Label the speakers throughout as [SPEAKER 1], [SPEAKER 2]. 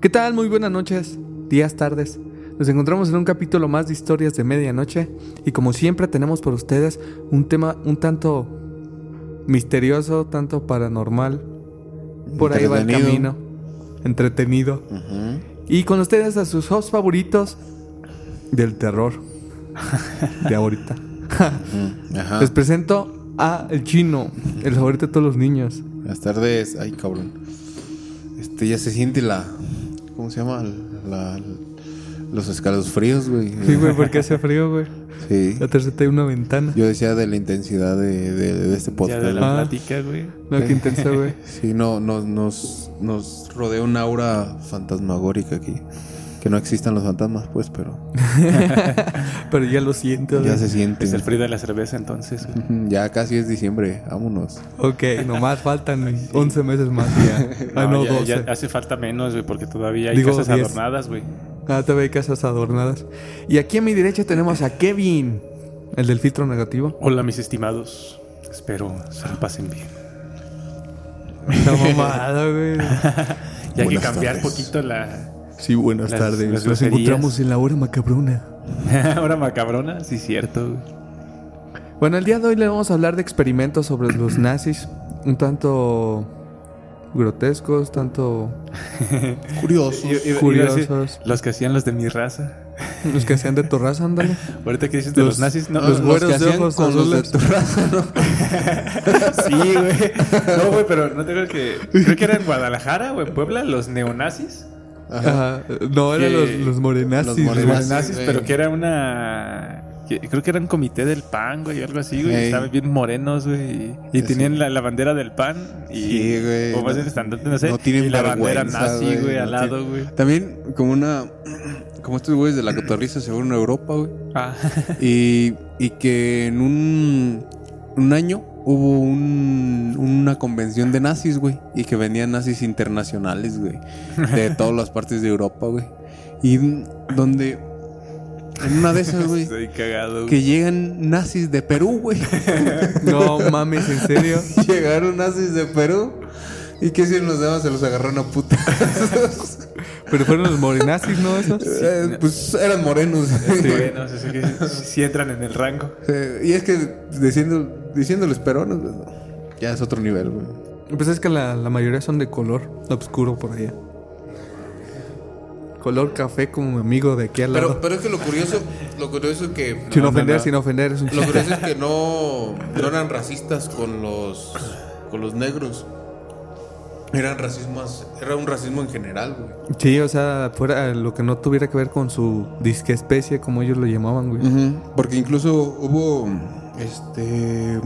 [SPEAKER 1] ¿Qué tal? Muy buenas noches, días, tardes. Nos encontramos en un capítulo más de historias de medianoche y como siempre tenemos por ustedes un tema un tanto misterioso, tanto paranormal. Por ahí va el
[SPEAKER 2] Entretenido.
[SPEAKER 1] camino. Entretenido. Y con ustedes a sus hosts favoritos del terror. de ahorita. Les presento a el chino, el favorito de todos los niños.
[SPEAKER 2] Buenas tardes. Ay, cabrón. Este, ya se siente la. ¿Cómo se llama? La, los escalofríos, güey.
[SPEAKER 1] Sí, güey, porque hace frío, güey.
[SPEAKER 2] Sí.
[SPEAKER 1] La tercera hay una ventana.
[SPEAKER 2] Yo decía de la intensidad de, de- de este
[SPEAKER 3] Ya
[SPEAKER 2] podcast.
[SPEAKER 3] de
[SPEAKER 2] güey.
[SPEAKER 3] la
[SPEAKER 1] Ah.
[SPEAKER 3] plática, güey.
[SPEAKER 1] No, qué intenso, güey.
[SPEAKER 2] Sí, no, nos, nos, nos rodea un aura fantasmagórica aquí. Que no existan los fantasmas, pues, pero
[SPEAKER 1] Pero ya lo siento.
[SPEAKER 2] ya se siente.
[SPEAKER 3] Es el frío de la cerveza, entonces. güey.
[SPEAKER 2] Ya casi es diciembre. Vámonos.
[SPEAKER 1] Ok, nomás faltan 11 meses más ya. Ah, no,
[SPEAKER 3] ya,
[SPEAKER 1] 12.
[SPEAKER 3] ya hace falta menos, güey, porque todavía hay
[SPEAKER 1] Digo,
[SPEAKER 3] casas
[SPEAKER 1] 10.
[SPEAKER 3] adornadas, güey.
[SPEAKER 1] Ah, todavía hay casas adornadas. Y aquí a mi derecha tenemos a Kevin, el del filtro negativo.
[SPEAKER 3] Hola, mis estimados. Espero se lo pasen bien.
[SPEAKER 1] Está mamada, güey.
[SPEAKER 3] Y hay que cambiar
[SPEAKER 2] tardes.
[SPEAKER 3] poquito la
[SPEAKER 1] Sí, buenas
[SPEAKER 3] Las-
[SPEAKER 1] tardes.
[SPEAKER 3] las
[SPEAKER 1] Nos encontramos en la hora macabrona.
[SPEAKER 3] hora macabrona. Sí, cierto.
[SPEAKER 1] Bueno, el día de hoy le vamos a hablar de experimentos sobre los nazis. Un tanto grotescos, tanto
[SPEAKER 2] Curioso.
[SPEAKER 3] Iba- iba- iba a
[SPEAKER 1] Curiosos.
[SPEAKER 3] decir, Los que hacían los de mi raza.
[SPEAKER 1] los que hacían de tu raza, ándale.
[SPEAKER 3] Ahorita que dices de los, nazis, no.
[SPEAKER 1] los
[SPEAKER 2] los
[SPEAKER 1] güeros
[SPEAKER 2] que
[SPEAKER 1] de
[SPEAKER 2] hacían
[SPEAKER 1] ojos
[SPEAKER 2] con los de tu raza, ¿no?
[SPEAKER 3] Sí, güey. No, güey, pero no te acuerdas que. Creo que era en Guadalajara o en Puebla, los neonazis.
[SPEAKER 1] Ajá. No, eran los, los morenazis.
[SPEAKER 2] los morenazis. güey.
[SPEAKER 3] pero que era una. que- creo que era un comité del PAN, güey, algo así, güey.
[SPEAKER 2] Ey.
[SPEAKER 3] Estaban bien morenos, güey. Y,
[SPEAKER 2] Sí.
[SPEAKER 3] tenían la, la bandera del PAN. Y,
[SPEAKER 2] Sí, güey.
[SPEAKER 3] O más
[SPEAKER 2] No-
[SPEAKER 3] estandarte, no sé.
[SPEAKER 2] no tienen
[SPEAKER 3] y la bandera nazi,
[SPEAKER 2] güey,
[SPEAKER 3] güey,
[SPEAKER 2] no
[SPEAKER 3] al lado, güey.
[SPEAKER 2] También como una... Como estos güeyes de la cotorriza se fueron a Europa, güey.
[SPEAKER 3] Ah.
[SPEAKER 2] Y, y que en un, un año hubo un- una convención de nazis, güey. Y que venían nazis internacionales, güey. De todas las partes de Europa, güey. Y donde... En una de esas, güey.
[SPEAKER 3] Estoy cagado, güey.
[SPEAKER 2] Que llegan nazis de Perú, güey.
[SPEAKER 1] No mames, en serio.
[SPEAKER 2] Llegaron nazis de Perú. ¿Y qué hicieron los demás? Se los agarraron a puta.
[SPEAKER 1] Pero fueron los morenazis, ¿no? Esos.
[SPEAKER 2] Eh, pues eran morenos.
[SPEAKER 3] Sí, no sé si sí entran en el rango.
[SPEAKER 2] Eh, y es que diciendo, diciéndoles peruanos, pues, no. ya es otro nivel, güey.
[SPEAKER 1] Pues es que la, la mayoría son de color oscuro por allá. Color café como mi amigo de aquí al lado.
[SPEAKER 2] Pero, pero es que lo curioso, lo curioso es que
[SPEAKER 1] sin
[SPEAKER 3] no,
[SPEAKER 1] ofender,
[SPEAKER 3] no.
[SPEAKER 1] sin ofender. Es un
[SPEAKER 2] lo curioso es que no, no eran racistas con los con los negros. Eran racismos, era un racismo en general, güey.
[SPEAKER 1] Sí, o sea, fuera lo que no tuviera que ver con su disque especie, como ellos lo llamaban, güey.
[SPEAKER 2] Porque incluso hubo este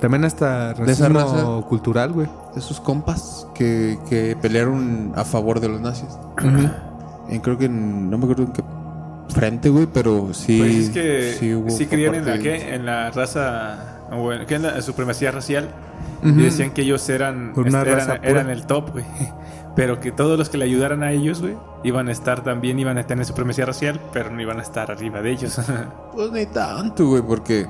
[SPEAKER 1] También hasta
[SPEAKER 2] De
[SPEAKER 1] racismo
[SPEAKER 2] raza.
[SPEAKER 1] cultural, güey.
[SPEAKER 2] esos compas que, que pelearon a favor de los nazis. Y creo que en- no me acuerdo en qué frente, güey, pero sí.
[SPEAKER 3] Pues es que sí,
[SPEAKER 2] hubo
[SPEAKER 3] creían en la,
[SPEAKER 2] parte de-
[SPEAKER 3] ¿qué? en la raza, bueno, ¿qué? en la supremacía racial. Y decían que ellos eran,
[SPEAKER 1] una
[SPEAKER 3] este,
[SPEAKER 1] raza
[SPEAKER 3] eran,
[SPEAKER 1] pura.
[SPEAKER 3] eran el top, güey. Pero que todos los que le ayudaran a ellos, güey, iban a estar también, iban a tener supremacía racial, pero no iban a estar arriba de ellos.
[SPEAKER 2] Pues ni tanto, güey, porque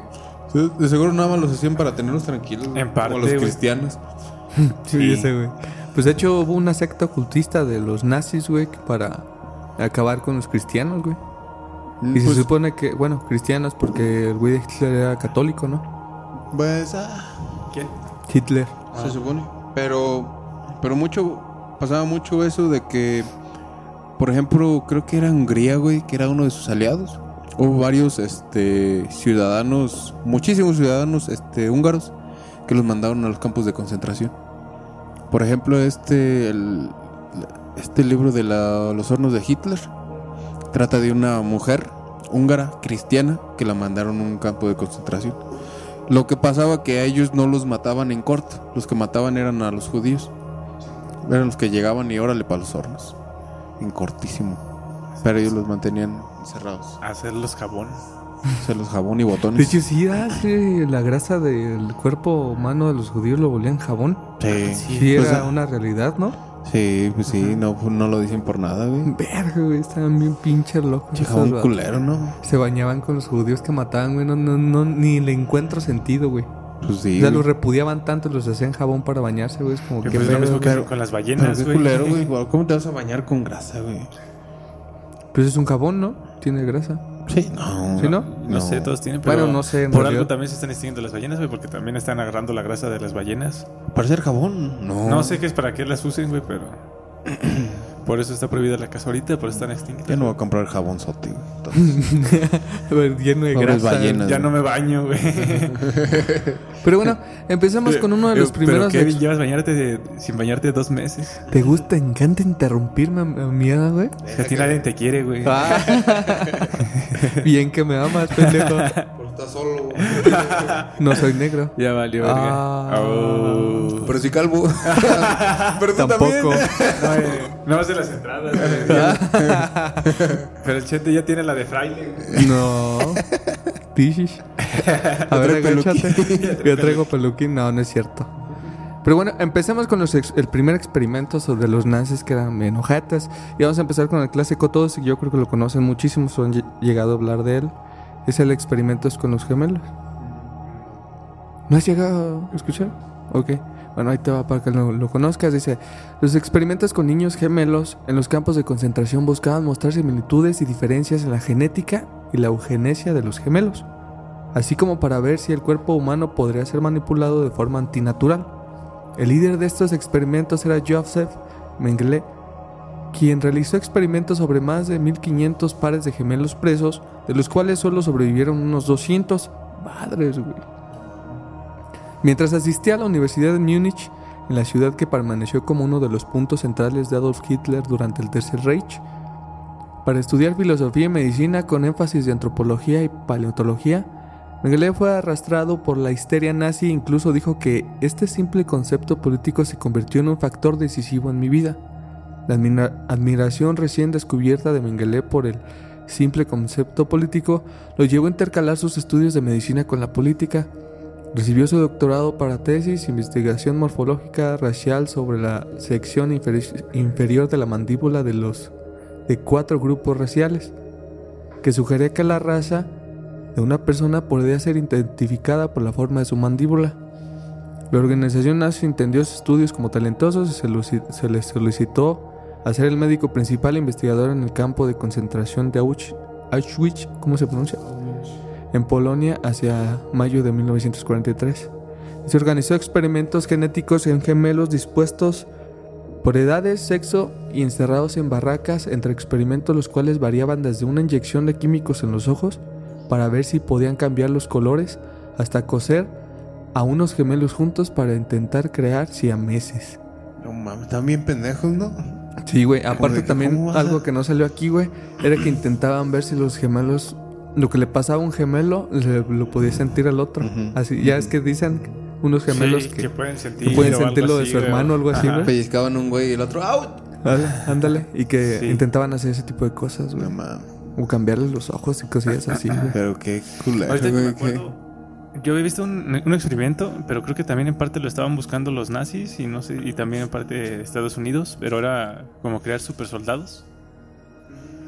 [SPEAKER 2] de seguro nada más los hacían para tenerlos tranquilos. güey,
[SPEAKER 3] En parte,
[SPEAKER 2] Como los cristianos.
[SPEAKER 1] Sí, ese, güey. Pues de hecho hubo una secta ocultista de los nazis, güey, que para acabar con los cristianos, güey. Y
[SPEAKER 2] Pues,
[SPEAKER 1] se supone que, bueno, cristianos, porque el güey de Hitler era católico, ¿no?
[SPEAKER 2] Pues, ah,
[SPEAKER 3] ¿Quién?
[SPEAKER 1] Hitler.
[SPEAKER 2] se supone. Pero, pero mucho, pasaba mucho eso de que, por ejemplo, creo que era Hungría, güey, que era uno de sus aliados. Hubo varios, este, ciudadanos, muchísimos ciudadanos, este, húngaros, que los mandaron a los campos de concentración. Por ejemplo, este, el- este libro de la- los hornos de Hitler trata de una mujer húngara cristiana que la mandaron a un campo de concentración. Lo que pasaba que a ellos no los mataban en corto. Los que mataban eran a los judíos. Eran los que llegaban y órale para los hornos. En cortísimo. Pero ellos los mantenían encerrados.
[SPEAKER 3] Hacerlos jabón.
[SPEAKER 2] Se los jabón y
[SPEAKER 1] De
[SPEAKER 2] botones.
[SPEAKER 1] hecho, sí, ah, sí, la grasa del cuerpo humano de los judíos lo volvían jabón.
[SPEAKER 2] Sí,
[SPEAKER 1] Sí, era una realidad, ¿no?
[SPEAKER 2] Sí, pues sí, no, no lo dicen por nada, güey.
[SPEAKER 1] Verga, güey, estaban bien pinches locos.
[SPEAKER 2] Jabón
[SPEAKER 1] vatos.
[SPEAKER 2] culero, ¿no?
[SPEAKER 1] Se bañaban con los judíos que mataban, güey. No, no, no, ni le encuentro sentido, güey.
[SPEAKER 2] Pues sí.
[SPEAKER 1] o sea,
[SPEAKER 2] güey.
[SPEAKER 1] los repudiaban tanto y los hacían jabón para bañarse, güey. Es como
[SPEAKER 3] Que
[SPEAKER 1] que
[SPEAKER 3] pues es lo mismo que con las
[SPEAKER 2] Pero
[SPEAKER 3] ballenas,
[SPEAKER 2] qué
[SPEAKER 3] güey.
[SPEAKER 2] culero, güey. ¿Cómo te vas a bañar con grasa, güey?
[SPEAKER 1] Pues es un jabón, ¿no? Tiene grasa.
[SPEAKER 2] Sí, no.
[SPEAKER 1] ¿Sí, no?
[SPEAKER 3] No, sé, todos tienen, pero
[SPEAKER 1] Bueno, no sé,
[SPEAKER 3] por algo también se están extinguiendo las ballenas, güey, porque también están agarrando la grasa de las ballenas.
[SPEAKER 2] ¿Para hacer jabón? No.
[SPEAKER 3] No sé qué es para qué las usen, güey, pero por eso está prohibida la casa ahorita, por eso están extinguidas.
[SPEAKER 2] Ya no voy a comprar jabón güey.
[SPEAKER 1] A Lleno de grasa.
[SPEAKER 2] ballenas.
[SPEAKER 3] Ya no me baño, güey.
[SPEAKER 1] Pero bueno, empecemos con uno de los
[SPEAKER 3] Pero,
[SPEAKER 1] primeros.
[SPEAKER 3] Kevin, llevas bañarte de- sin bañarte dos meses.
[SPEAKER 1] ¿Te gusta? encanta interrumpirme, mierda, güey.
[SPEAKER 3] Que a ti nadie te quiere, güey.
[SPEAKER 1] Ah. Bien que me amas, pendejo.
[SPEAKER 2] Solo.
[SPEAKER 1] No soy negro.
[SPEAKER 3] Ya valió, verga.
[SPEAKER 1] Ah.
[SPEAKER 3] Oh.
[SPEAKER 2] Pero sí calvo. Pero tú
[SPEAKER 1] Tampoco.
[SPEAKER 3] No, eh, no más de las entradas. Pero el chete ya tiene la de fraile.
[SPEAKER 1] No. Tishish. A ver,
[SPEAKER 2] trae
[SPEAKER 1] agáchate. Yo traigo peluquín. No, no es cierto. Pero bueno, empecemos con los ex- el primer experimento sobre los nazis que eran bien ojetes. Y vamos a empezar con el clásico. Todos, y yo creo que lo conocen muchísimo, han lle- llegado a hablar de él. Es el experimento con los gemelos. ¿No has llegado a escuchar? Ok. Bueno, ahí te va para que lo, lo conozcas. Dice, los experimentos con niños gemelos en los campos de concentración buscaban mostrar similitudes y diferencias en la genética y la eugenesia de los gemelos, así como para ver si el cuerpo humano podría ser manipulado de forma antinatural. El líder de estos experimentos era Joseph Mengele, quien realizó experimentos sobre más de 1500 pares de gemelos presos, de los cuales solo sobrevivieron unos 200. Madres, güey. Mientras asistía a la Universidad de Múnich, en la ciudad que permaneció como uno de los puntos centrales de Adolf Hitler durante el Tercer Reich, para estudiar filosofía y medicina con énfasis de antropología y paleontología, Mengele fue arrastrado por la histeria nazi e incluso dijo que este simple concepto político se convirtió en un factor decisivo en mi vida. La admira- admiración recién descubierta de Mengele por el simple concepto político lo llevó a intercalar sus estudios de medicina con la política. Recibió su doctorado para tesis, investigación morfológica racial sobre la sección inferi- inferior de la mandíbula de los de cuatro grupos raciales, que sugería que la raza de una persona podría ser identificada por la forma de su mandíbula. La organización nazi entendió sus estudios como talentosos y se, se les solicitó a ser el médico principal investigador en el campo de concentración de Ausch- Auschwitz, ¿cómo se pronuncia? En Polonia hacia mayo de 1943. Se organizó experimentos genéticos en gemelos dispuestos por edades, sexo y encerrados en barracas entre experimentos los cuales variaban desde una inyección de químicos en los ojos para ver si podían cambiar los colores hasta coser a unos gemelos juntos para intentar crear siameses.
[SPEAKER 2] No mames, están bien pendejos, ¿no?
[SPEAKER 1] Sí, güey. Aparte también
[SPEAKER 2] a-
[SPEAKER 1] algo que no salió aquí, güey, era que intentaban ver si los gemelos, lo que le pasaba a un gemelo, le- lo podía sentir al otro. Así, ya es que dicen unos gemelos
[SPEAKER 3] Sí,
[SPEAKER 1] que,
[SPEAKER 3] que pueden sentir,
[SPEAKER 1] que pueden
[SPEAKER 3] o algo
[SPEAKER 1] sentir lo de
[SPEAKER 3] así,
[SPEAKER 1] su hermano o algo así, güey.
[SPEAKER 2] Pellizcaban un güey y el otro, ¡au!
[SPEAKER 1] Ándale, ándale. Y que
[SPEAKER 3] Sí.
[SPEAKER 1] intentaban hacer ese tipo de cosas, güey.
[SPEAKER 2] No mames.
[SPEAKER 1] O cambiarles los ojos y cosillas así, güey.
[SPEAKER 2] Pero qué culero, güey.
[SPEAKER 3] Yo había visto un, un experimento, pero creo que también en parte lo estaban buscando los nazis y no sé, y también en parte de Estados Unidos, pero era como crear super soldados.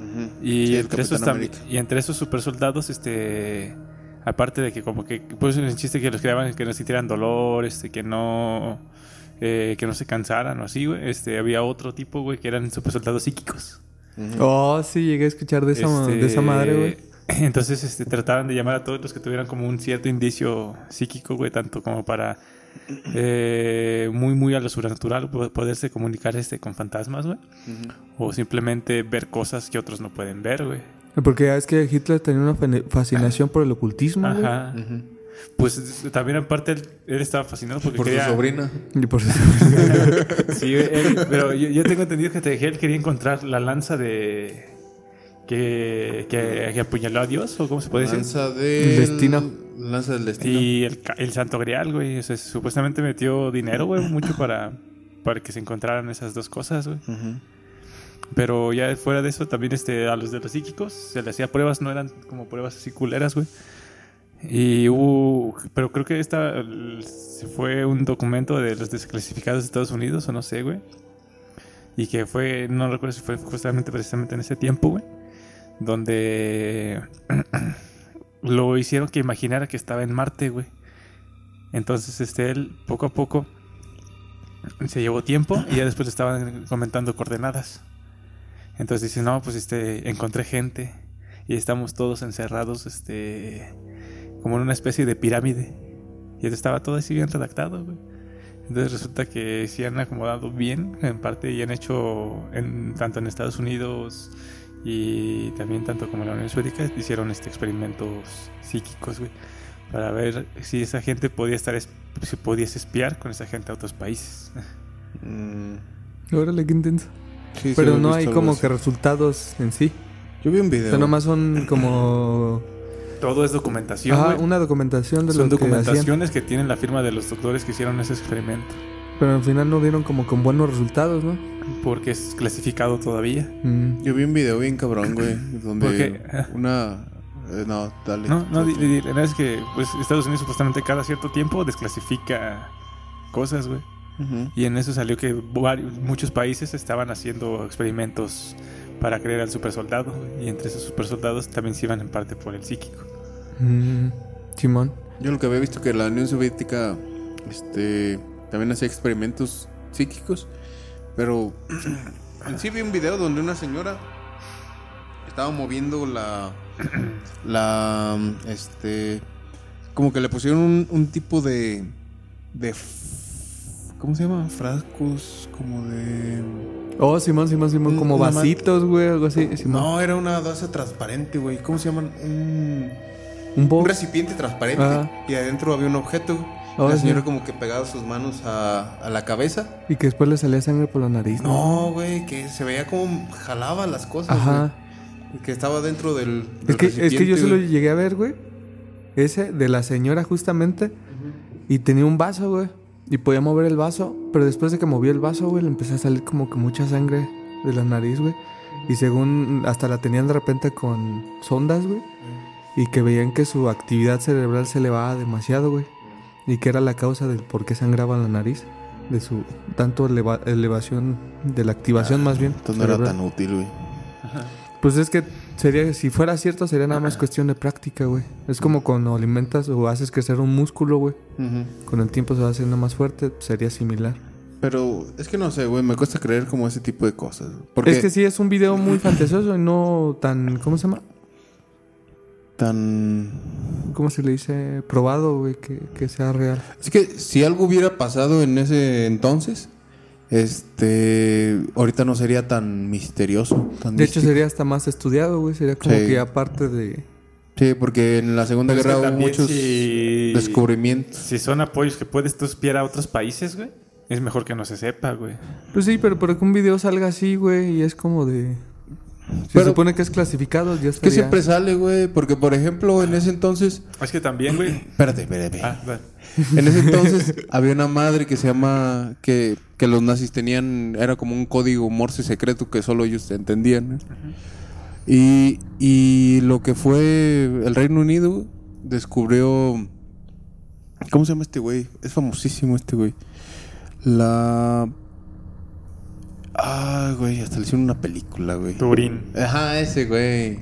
[SPEAKER 2] Ujú.
[SPEAKER 3] Y,
[SPEAKER 2] Sí,
[SPEAKER 3] entre esos y entre esos super soldados, este aparte de que como que pues el chiste que los creaban que no sintieran dolor, este, que no eh, que no se cansaran o así, güey, este, había otro tipo, güey, que eran super soldados psíquicos.
[SPEAKER 1] Oh, sí, llegué a escuchar de esa,
[SPEAKER 3] Este,
[SPEAKER 1] de esa madre, güey.
[SPEAKER 3] Entonces, este, trataban de llamar a todos los que tuvieran como un cierto indicio psíquico, güey, tanto como para eh, muy, muy a lo sobrenatural po- poderse comunicar este con fantasmas, güey. O simplemente ver cosas que otros no pueden ver, güey.
[SPEAKER 1] Porque ya es que Hitler tenía una fascinación por el ocultismo, güey.
[SPEAKER 3] Ajá. Pues también en parte él, él estaba fascinado porque
[SPEAKER 2] Por
[SPEAKER 3] quería...
[SPEAKER 2] su sobrina.
[SPEAKER 1] Y por eso.
[SPEAKER 3] Sí, güey, él- pero yo, yo tengo entendido que te- que él quería encontrar la lanza de... Que, que, que apuñaló a Dios, o cómo se puede decir.
[SPEAKER 2] Lanza del
[SPEAKER 1] Destino.
[SPEAKER 2] Lanza del destino.
[SPEAKER 3] Y el, Santo Grial, güey. O sea, supuestamente metió dinero, güey, mucho para, para que se encontraran esas dos cosas, güey. Pero ya fuera de eso, también este, a los de los psíquicos se les hacía pruebas, no eran como pruebas así culeras, güey. Y hubo, pero creo que esta fue un documento de los desclasificados de Estados Unidos, o no sé, güey. Y que fue, no recuerdo si fue justamente precisamente en ese tiempo, güey. Donde lo hicieron que imaginara que estaba en Marte, güey. Entonces, este, él poco a poco se llevó tiempo y ya después le estaban comentando coordenadas. Entonces dice, no, pues este, encontré gente y estamos todos encerrados, este, como en una especie de pirámide. Y estaba todo así bien redactado, güey. Entonces resulta que sí han acomodado bien, en parte, y han hecho, en, tanto en Estados Unidos y también tanto como la Unión Soviética, hicieron este experimentos psíquicos, güey, para ver si esa gente podía estar, es- si podías espiar con esa gente a otros países.
[SPEAKER 2] Mm,
[SPEAKER 1] Órale, qué intenso.
[SPEAKER 2] sí, sí,
[SPEAKER 1] Pero
[SPEAKER 2] he
[SPEAKER 1] no hay como
[SPEAKER 2] así.
[SPEAKER 1] que resultados en sí.
[SPEAKER 2] Yo vi un
[SPEAKER 1] O
[SPEAKER 2] video.
[SPEAKER 1] sea, nomás son como
[SPEAKER 3] Todo es documentación, güey.
[SPEAKER 1] una documentación de
[SPEAKER 3] Son
[SPEAKER 1] lo que
[SPEAKER 3] documentaciones que tienen la firma de los doctores que hicieron ese experimento.
[SPEAKER 1] Pero al final no vieron como con buenos resultados, ¿no?
[SPEAKER 3] Porque es clasificado todavía.
[SPEAKER 1] Mm.
[SPEAKER 2] Yo vi un video bien cabrón, güey, donde
[SPEAKER 3] ¿Por qué?
[SPEAKER 2] una... eh, no, dale.
[SPEAKER 3] No, no, la verdad es que pues, Estados Unidos supuestamente cada cierto tiempo desclasifica cosas, güey. Y en eso salió que varios- muchos países estaban haciendo experimentos para crear al supersoldado. Y entre esos supersoldados también se iban en parte por el psíquico.
[SPEAKER 1] Mm. Simón.
[SPEAKER 2] Yo lo que había visto que la Unión Soviética este también hacía experimentos psíquicos, pero en sí vi un video donde una señora estaba moviendo la la este como que le pusieron un, un tipo de de ¿cómo se llama? frascos como de
[SPEAKER 1] Oh, Simón, Simón, Simón. Como
[SPEAKER 2] una
[SPEAKER 1] vasitos, güey, algo así. Simón.
[SPEAKER 2] no, era una taza transparente, güey. ¿Cómo se llaman? Un
[SPEAKER 1] Un
[SPEAKER 2] un recipiente transparente
[SPEAKER 1] Ajá.
[SPEAKER 2] y adentro había un objeto.
[SPEAKER 1] Oh, sí.
[SPEAKER 2] señora como que pegaba sus manos a, a la cabeza.
[SPEAKER 1] Y que después le salía sangre por la nariz.
[SPEAKER 2] No, güey, que se veía como jalaba las cosas.
[SPEAKER 1] Ajá.
[SPEAKER 2] que estaba dentro del,
[SPEAKER 1] Es que, es que yo
[SPEAKER 2] recipiente,
[SPEAKER 1] se lo
[SPEAKER 2] güey.
[SPEAKER 1] llegué a ver, güey. Ese de la señora justamente. Y tenía un vaso, güey. Y podía mover el vaso. Pero después de que movió el vaso, güey, le empezó a salir como que mucha sangre de la nariz, güey. Y según hasta la tenían de repente con sondas, güey. Y que veían que su actividad cerebral se elevaba demasiado, güey. Y que era la causa del por qué sangraba la nariz. De su tanto eleva- elevación, de la activación más bien.
[SPEAKER 2] Entonces no era tan útil, güey.
[SPEAKER 1] Pues es que sería, si fuera cierto, sería nada más cuestión de práctica, güey. Es como cuando alimentas o haces crecer un músculo, güey. Con el tiempo se va haciendo más fuerte, sería similar.
[SPEAKER 2] Pero es que no sé, güey, me cuesta creer como ese tipo de cosas. Porque
[SPEAKER 1] Es que sí, es un video muy fantasioso y no tan, ¿cómo se llama?
[SPEAKER 2] Tan...
[SPEAKER 1] ¿Cómo se le dice? Probado, güey, que, que sea real.
[SPEAKER 2] Es que si algo hubiera pasado en ese entonces, este... Ahorita no sería tan misterioso. Tan
[SPEAKER 1] De hecho, sería hasta más estudiado, güey. Sería como
[SPEAKER 2] Sí.
[SPEAKER 1] que ya parte de...
[SPEAKER 2] Sí, porque en la Segunda
[SPEAKER 3] Pero es que
[SPEAKER 2] Guerra hubo muchos
[SPEAKER 3] si-
[SPEAKER 2] descubrimientos.
[SPEAKER 3] Si son apoyos que puedes tú espiar a otros países, güey, es mejor que no se sepa, güey.
[SPEAKER 1] Pues sí, pero para que un video salga así, güey, y es como de... Se
[SPEAKER 2] Pero-
[SPEAKER 1] supone que es clasificado, ya
[SPEAKER 2] Que
[SPEAKER 1] estaría...
[SPEAKER 2] siempre sale, güey. Porque, por ejemplo, en ese entonces...
[SPEAKER 3] Es que también, güey.
[SPEAKER 2] Espérate, espérate.
[SPEAKER 3] Ah.
[SPEAKER 2] En ese entonces había una madre que se llama... Que, que los nazis tenían... Era como un código morse secreto que solo ellos entendían. Y, y lo que fue el Reino Unido descubrió... ¿Cómo se llama este güey? Es famosísimo este güey. La... Ah, güey, hasta le hicieron una película, güey.
[SPEAKER 3] Turín.
[SPEAKER 2] Ajá, ese güey.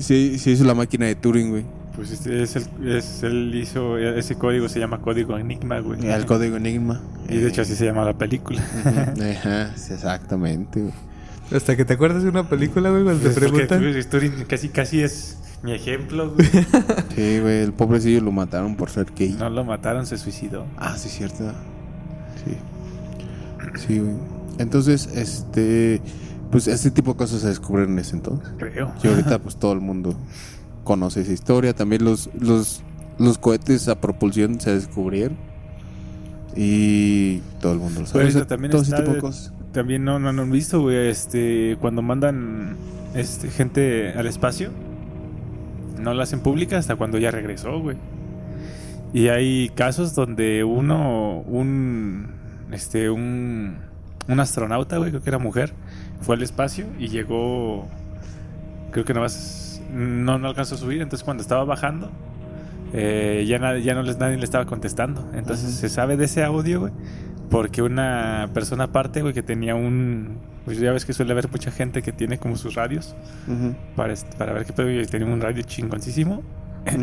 [SPEAKER 2] Sí, sí hizo la máquina de Turing, güey.
[SPEAKER 3] Pues este es el, es, él hizo, ese código se llama código Enigma, güey.
[SPEAKER 2] El código Enigma.
[SPEAKER 3] Y de hecho así se llama la película.
[SPEAKER 2] Ajá, sí, exactamente, güey.
[SPEAKER 1] Hasta que te acuerdas de una película, güey, cuando te
[SPEAKER 3] Pues
[SPEAKER 1] preguntan...
[SPEAKER 3] pues, Turing casi, casi es mi ejemplo, güey.
[SPEAKER 2] Sí, güey, el pobrecillo lo mataron por ser gay.
[SPEAKER 3] No lo mataron, se suicidó.
[SPEAKER 2] Ah, sí, cierto. Sí. Sí, güey. Entonces, este. Pues este tipo de cosas se descubrieron en ese entonces.
[SPEAKER 3] Creo.
[SPEAKER 2] Y ahorita, pues todo el mundo conoce esa historia. También los, los, los cohetes a propulsión se descubrieron. Y todo el mundo lo sabe.
[SPEAKER 3] Pero
[SPEAKER 2] O sea,
[SPEAKER 3] también
[SPEAKER 2] todo ese tipo de cosas.
[SPEAKER 3] También no, no, no han visto, güey, este, cuando mandan este, gente al espacio, no la hacen pública hasta cuando ella regresó, güey. Y hay casos donde uno, un, este, un, un astronauta, güey, creo que era mujer, fue al espacio y llegó, creo que nada más, no, no alcanzó a subir, entonces cuando estaba bajando, eh, ya, nadie, ya no les, nadie le estaba contestando. Entonces se sabe de ese audio, güey, porque una persona aparte, güey, que tenía un, pues ya ves que suele haber mucha gente que tiene como sus radios para, para ver qué pedo. Y tenía un radio chingoncísimo.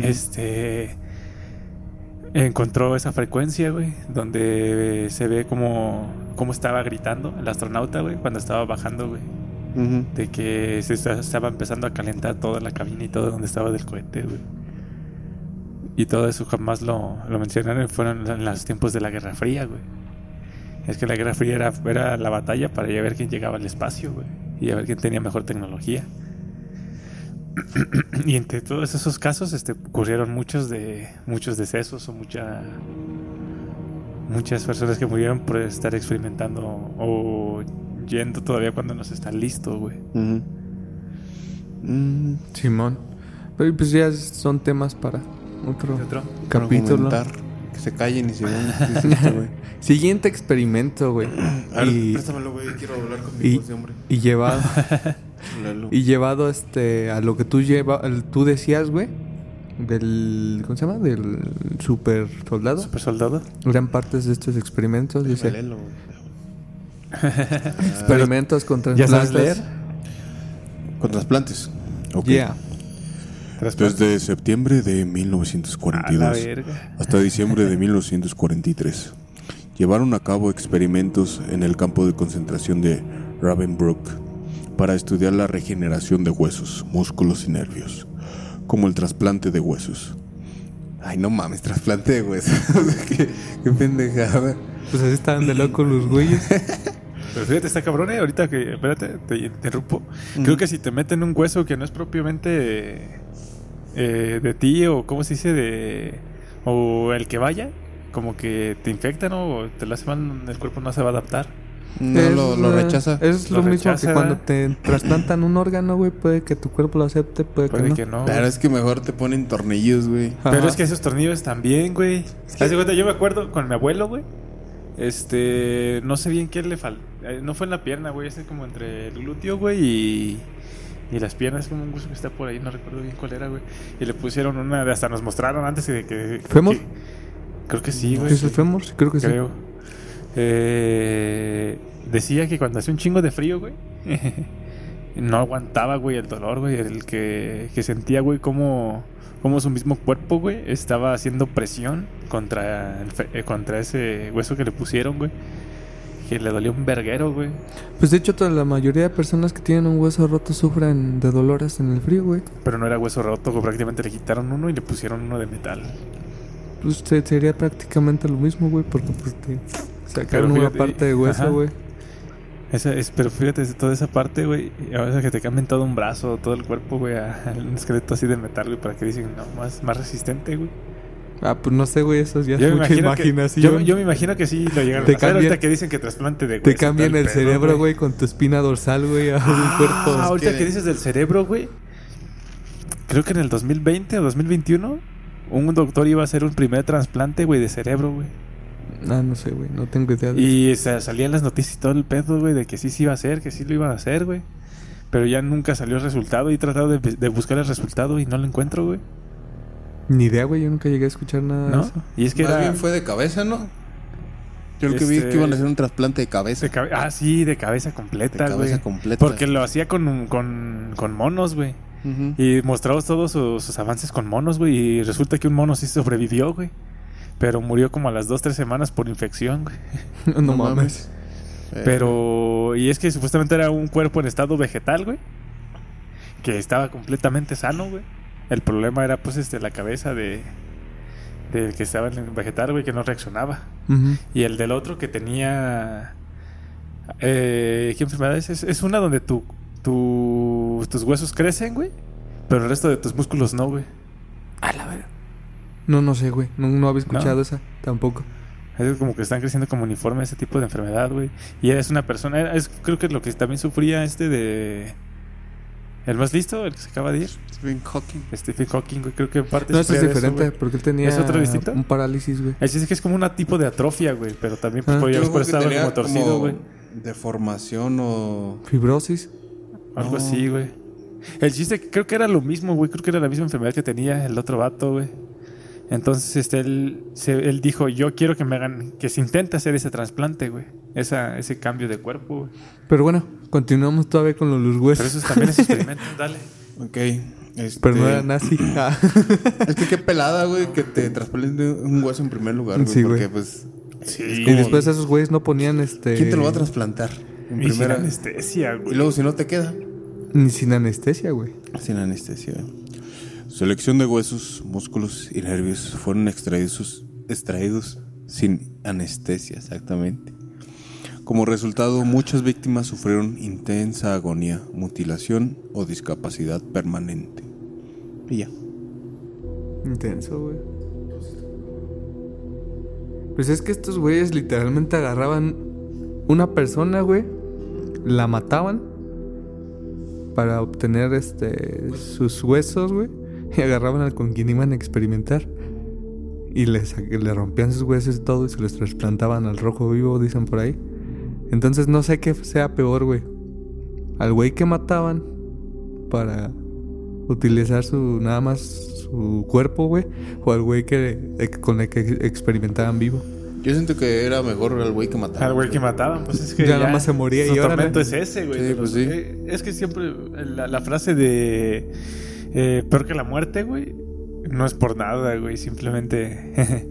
[SPEAKER 3] Este. Encontró esa frecuencia, güey, donde se ve como, como estaba gritando el astronauta, güey, cuando estaba bajando, güey. De que se esta- estaba empezando a calentar toda la cabina y todo donde estaba del cohete, güey. Y todo eso jamás lo, lo mencionaron. Fueron en los tiempos de la Guerra Fría, güey. Es que la Guerra Fría era, era la batalla para ya ver quién llegaba al espacio, güey. Y a ver quién tenía mejor tecnología. y entre todos esos casos este, ocurrieron muchos de muchos decesos o mucha muchas personas que murieron por estar experimentando o yendo todavía cuando no se está listo, güey.
[SPEAKER 2] Mm,
[SPEAKER 1] Simón. Pero pues ya son temas para otro, capítulo.
[SPEAKER 2] Que se callen y se.
[SPEAKER 1] Siguiente experimento, güey.
[SPEAKER 2] A ver,
[SPEAKER 1] y,
[SPEAKER 2] préstamelo, güey. Quiero hablar con mi
[SPEAKER 1] y,
[SPEAKER 2] voz de hombre.
[SPEAKER 1] y llevado y llevado este a lo que tú lleva tú decías, güey, del ¿cómo se llama? del super soldado.
[SPEAKER 3] Super soldado.
[SPEAKER 1] Gran partes de estos experimentos dice experimentos con
[SPEAKER 3] ¿Ya sabes
[SPEAKER 1] trasplantes.
[SPEAKER 3] leer?
[SPEAKER 2] Con trasplantes. Ok.
[SPEAKER 1] Yeah.
[SPEAKER 2] Desde septiembre de
[SPEAKER 3] A la
[SPEAKER 2] 1942
[SPEAKER 3] verga.
[SPEAKER 2] hasta diciembre de 1943, llevaron a cabo experimentos en el campo de concentración de Ravensbrück para estudiar la regeneración de huesos, músculos y nervios, como el trasplante de huesos. Ay, no mames, trasplante de huesos. qué, qué pendejada.
[SPEAKER 1] Pues así estaban de locos los güeyes.
[SPEAKER 3] Pero fíjate, está cabrón, eh. Ahorita que, espérate, te interrumpo. Creo que si te meten un hueso que no es propiamente eh, de ti o, ¿cómo se dice? de O el que vaya, como que te infecta, ¿no? O te lo hace mal, el cuerpo no se va a adaptar.
[SPEAKER 2] No
[SPEAKER 1] Es,
[SPEAKER 2] lo, lo
[SPEAKER 1] eh,
[SPEAKER 2] rechaza.
[SPEAKER 1] Es
[SPEAKER 3] Lo
[SPEAKER 1] lo, mismo
[SPEAKER 3] rechaza,
[SPEAKER 1] que cuando te trasplantan un órgano, güey, puede que tu cuerpo lo acepte, puede,
[SPEAKER 3] Puede
[SPEAKER 1] que no.
[SPEAKER 3] que no.
[SPEAKER 2] Claro, es que mejor te ponen tornillos, güey.
[SPEAKER 3] Pero es que esos tornillos también, güey. Cuenta, yo me acuerdo con mi abuelo, güey. Este, no sé bien qué le faltó. No fue en la pierna, güey. Es como entre el glúteo, güey, y, y las piernas. como un hueso que está por ahí. No recuerdo bien cuál era, güey. Y le pusieron una. Hasta nos mostraron antes de que.
[SPEAKER 1] ¿Fémur?
[SPEAKER 3] que- creo que sí, güey.
[SPEAKER 1] ¿Es el fémur? Sí, Creo que
[SPEAKER 3] Creo. Eh, decía que cuando hacía un chingo de frío, güey. no aguantaba, güey, el dolor, güey. El que, que sentía, güey, como, como su mismo cuerpo, güey, estaba haciendo presión contra, el eh, contra ese hueso que le pusieron, güey. Que le dolió un verguero, güey.
[SPEAKER 1] Pues de hecho, toda la mayoría de personas que tienen un hueso roto sufren de dolores en el frío, güey.
[SPEAKER 3] Pero no era hueso roto, güey. Prácticamente le quitaron uno y le pusieron uno de metal.
[SPEAKER 1] Pues se- sería prácticamente lo mismo, güey, porque pues te sacaron una parte de hueso, güey.
[SPEAKER 3] Esa es, pero fíjate, toda esa parte, güey, a veces que te cambien todo un brazo, todo el cuerpo, güey, a a un esqueleto así de metal, güey, para que dicen, no, más, más resistente, güey.
[SPEAKER 1] Ah, pues no sé, güey, eso ya es
[SPEAKER 3] Yo me,
[SPEAKER 1] mucha
[SPEAKER 3] imagino que,
[SPEAKER 1] imaginación.
[SPEAKER 3] yo, yo me imagino que sí lo llegaron
[SPEAKER 1] Te
[SPEAKER 3] a hacer.
[SPEAKER 1] cambian-
[SPEAKER 3] Ahorita que dicen que trasplante de
[SPEAKER 1] Te
[SPEAKER 3] hueso,
[SPEAKER 1] cambian
[SPEAKER 3] tal
[SPEAKER 1] el
[SPEAKER 3] pedo,
[SPEAKER 1] cerebro, güey, con tu espina dorsal, güey, a un cuerpo.
[SPEAKER 3] Ah, ahorita
[SPEAKER 2] que-
[SPEAKER 3] que dices del cerebro, güey. Creo que en el 2020 o 2021 un doctor iba a hacer un primer trasplante, güey, de cerebro, güey.
[SPEAKER 1] Ah, no sé, güey, no tengo idea de
[SPEAKER 3] Y se salían las noticias y todo el pedo, güey, de que sí se iba a hacer, que sí lo iban a hacer, güey. Pero ya nunca salió el resultado y he tratado de, de buscar el resultado y no lo encuentro, güey.
[SPEAKER 1] Ni idea, güey, yo nunca llegué a escuchar nada de
[SPEAKER 3] ¿No?
[SPEAKER 1] eso.
[SPEAKER 3] Y es que
[SPEAKER 2] Más
[SPEAKER 3] era
[SPEAKER 2] bien fue de cabeza, ¿no? Yo lo que vi es
[SPEAKER 3] Este-
[SPEAKER 2] que iban a hacer un trasplante de cabeza.
[SPEAKER 3] de cabe- Ah, sí, de cabeza
[SPEAKER 2] De
[SPEAKER 3] completa, güey.
[SPEAKER 2] cabeza completa.
[SPEAKER 3] Porque lo hacía con, con, con monos, güey. Y mostramos todos sus, sus avances con monos, güey. Y resulta que un mono sí sobrevivió, güey. Pero murió como a las 2-3 semanas por infección, güey.
[SPEAKER 1] no, mames.
[SPEAKER 3] Pero, y es que supuestamente era un cuerpo en estado vegetal, güey. Que estaba completamente sano, güey. El problema era, pues, este, la cabeza de. Del que estaba en el vegetal, güey, que no reaccionaba. Y el del otro que tenía. Eh, ¿Qué enfermedad es? Es, es una donde tu, tu- tus huesos crecen, güey. Pero el resto de tus músculos no, güey.
[SPEAKER 1] A la verga. No, no sé, güey. No, no había escuchado
[SPEAKER 3] ¿No?
[SPEAKER 1] esa tampoco.
[SPEAKER 3] Es como que están creciendo como uniforme ese tipo de enfermedad, güey. Y eres una persona. Es, creo que lo que también sufría este de. El más listo, el que se acaba de ir.
[SPEAKER 2] Stephen Hawking.
[SPEAKER 3] Stephen Hawking, güey. Creo que en parte
[SPEAKER 1] No, es
[SPEAKER 3] eso,
[SPEAKER 1] diferente,
[SPEAKER 3] güey.
[SPEAKER 1] porque él tenía
[SPEAKER 3] ¿Es otro distinto?
[SPEAKER 1] un parálisis, güey.
[SPEAKER 3] El chiste es que es como un tipo de atrofia, güey. Pero también pues,
[SPEAKER 1] Ah.
[SPEAKER 2] tenía
[SPEAKER 3] como torcido, güey.
[SPEAKER 2] Deformación o.
[SPEAKER 1] Fibrosis.
[SPEAKER 3] Algo
[SPEAKER 2] No.
[SPEAKER 3] así, güey. El chiste, creo que era lo mismo, güey. Creo que era la misma enfermedad que tenía el otro vato, güey. Entonces, este, él, se- él dijo, yo quiero que me hagan, que se intente hacer ese trasplante, güey. Esa, ese cambio de cuerpo, güey.
[SPEAKER 1] Pero bueno, continuamos todavía con los, huesos.
[SPEAKER 3] Pero eso también es experimento, dale.
[SPEAKER 2] Ok. Este...
[SPEAKER 1] Pero no era nazi. Ah.
[SPEAKER 2] Es que qué pelada, güey, que te trasplanten un hueso en primer lugar, güey.
[SPEAKER 1] Sí, güey.
[SPEAKER 2] porque, pues.
[SPEAKER 3] Sí.
[SPEAKER 1] y después esos güeyes no ponían este.
[SPEAKER 2] ¿Quién te lo va a trasplantar? En
[SPEAKER 3] Y sin anestesia,
[SPEAKER 2] Y
[SPEAKER 3] güey.
[SPEAKER 2] luego, si no te queda.
[SPEAKER 1] Ni sin anestesia, güey.
[SPEAKER 2] Sin anestesia. Selección de huesos, músculos y nervios fueron extraídos, extraídos sin anestesia, exactamente. Como resultado, muchas víctimas sufrieron intensa agonía, mutilación o discapacidad permanente. Y ya.
[SPEAKER 1] Intenso, güey. Pues es que estos güeyes literalmente agarraban una persona, güey, la mataban para obtener este sus huesos, güey, y agarraban al con quien iban a experimentar. Y le, rompían sus huesos y todo y se los trasplantaban al rojo vivo, dicen por ahí. Entonces no sé qué sea peor, güey. Al güey que mataban para utilizar su nada más su cuerpo, güey, o al güey que eh, con el que experimentaban vivo.
[SPEAKER 2] Yo siento que era mejor al güey que mataba.
[SPEAKER 3] Al güey que mataban, pues es que.
[SPEAKER 1] Ya nada más se moría
[SPEAKER 3] su
[SPEAKER 1] y órale.
[SPEAKER 3] tormento es ese, güey.
[SPEAKER 2] Sí, pues
[SPEAKER 3] los-
[SPEAKER 2] sí.
[SPEAKER 3] eh, Es que siempre la, la frase de. Eh, peor que la muerte, güey. No es por nada, güey. Simplemente.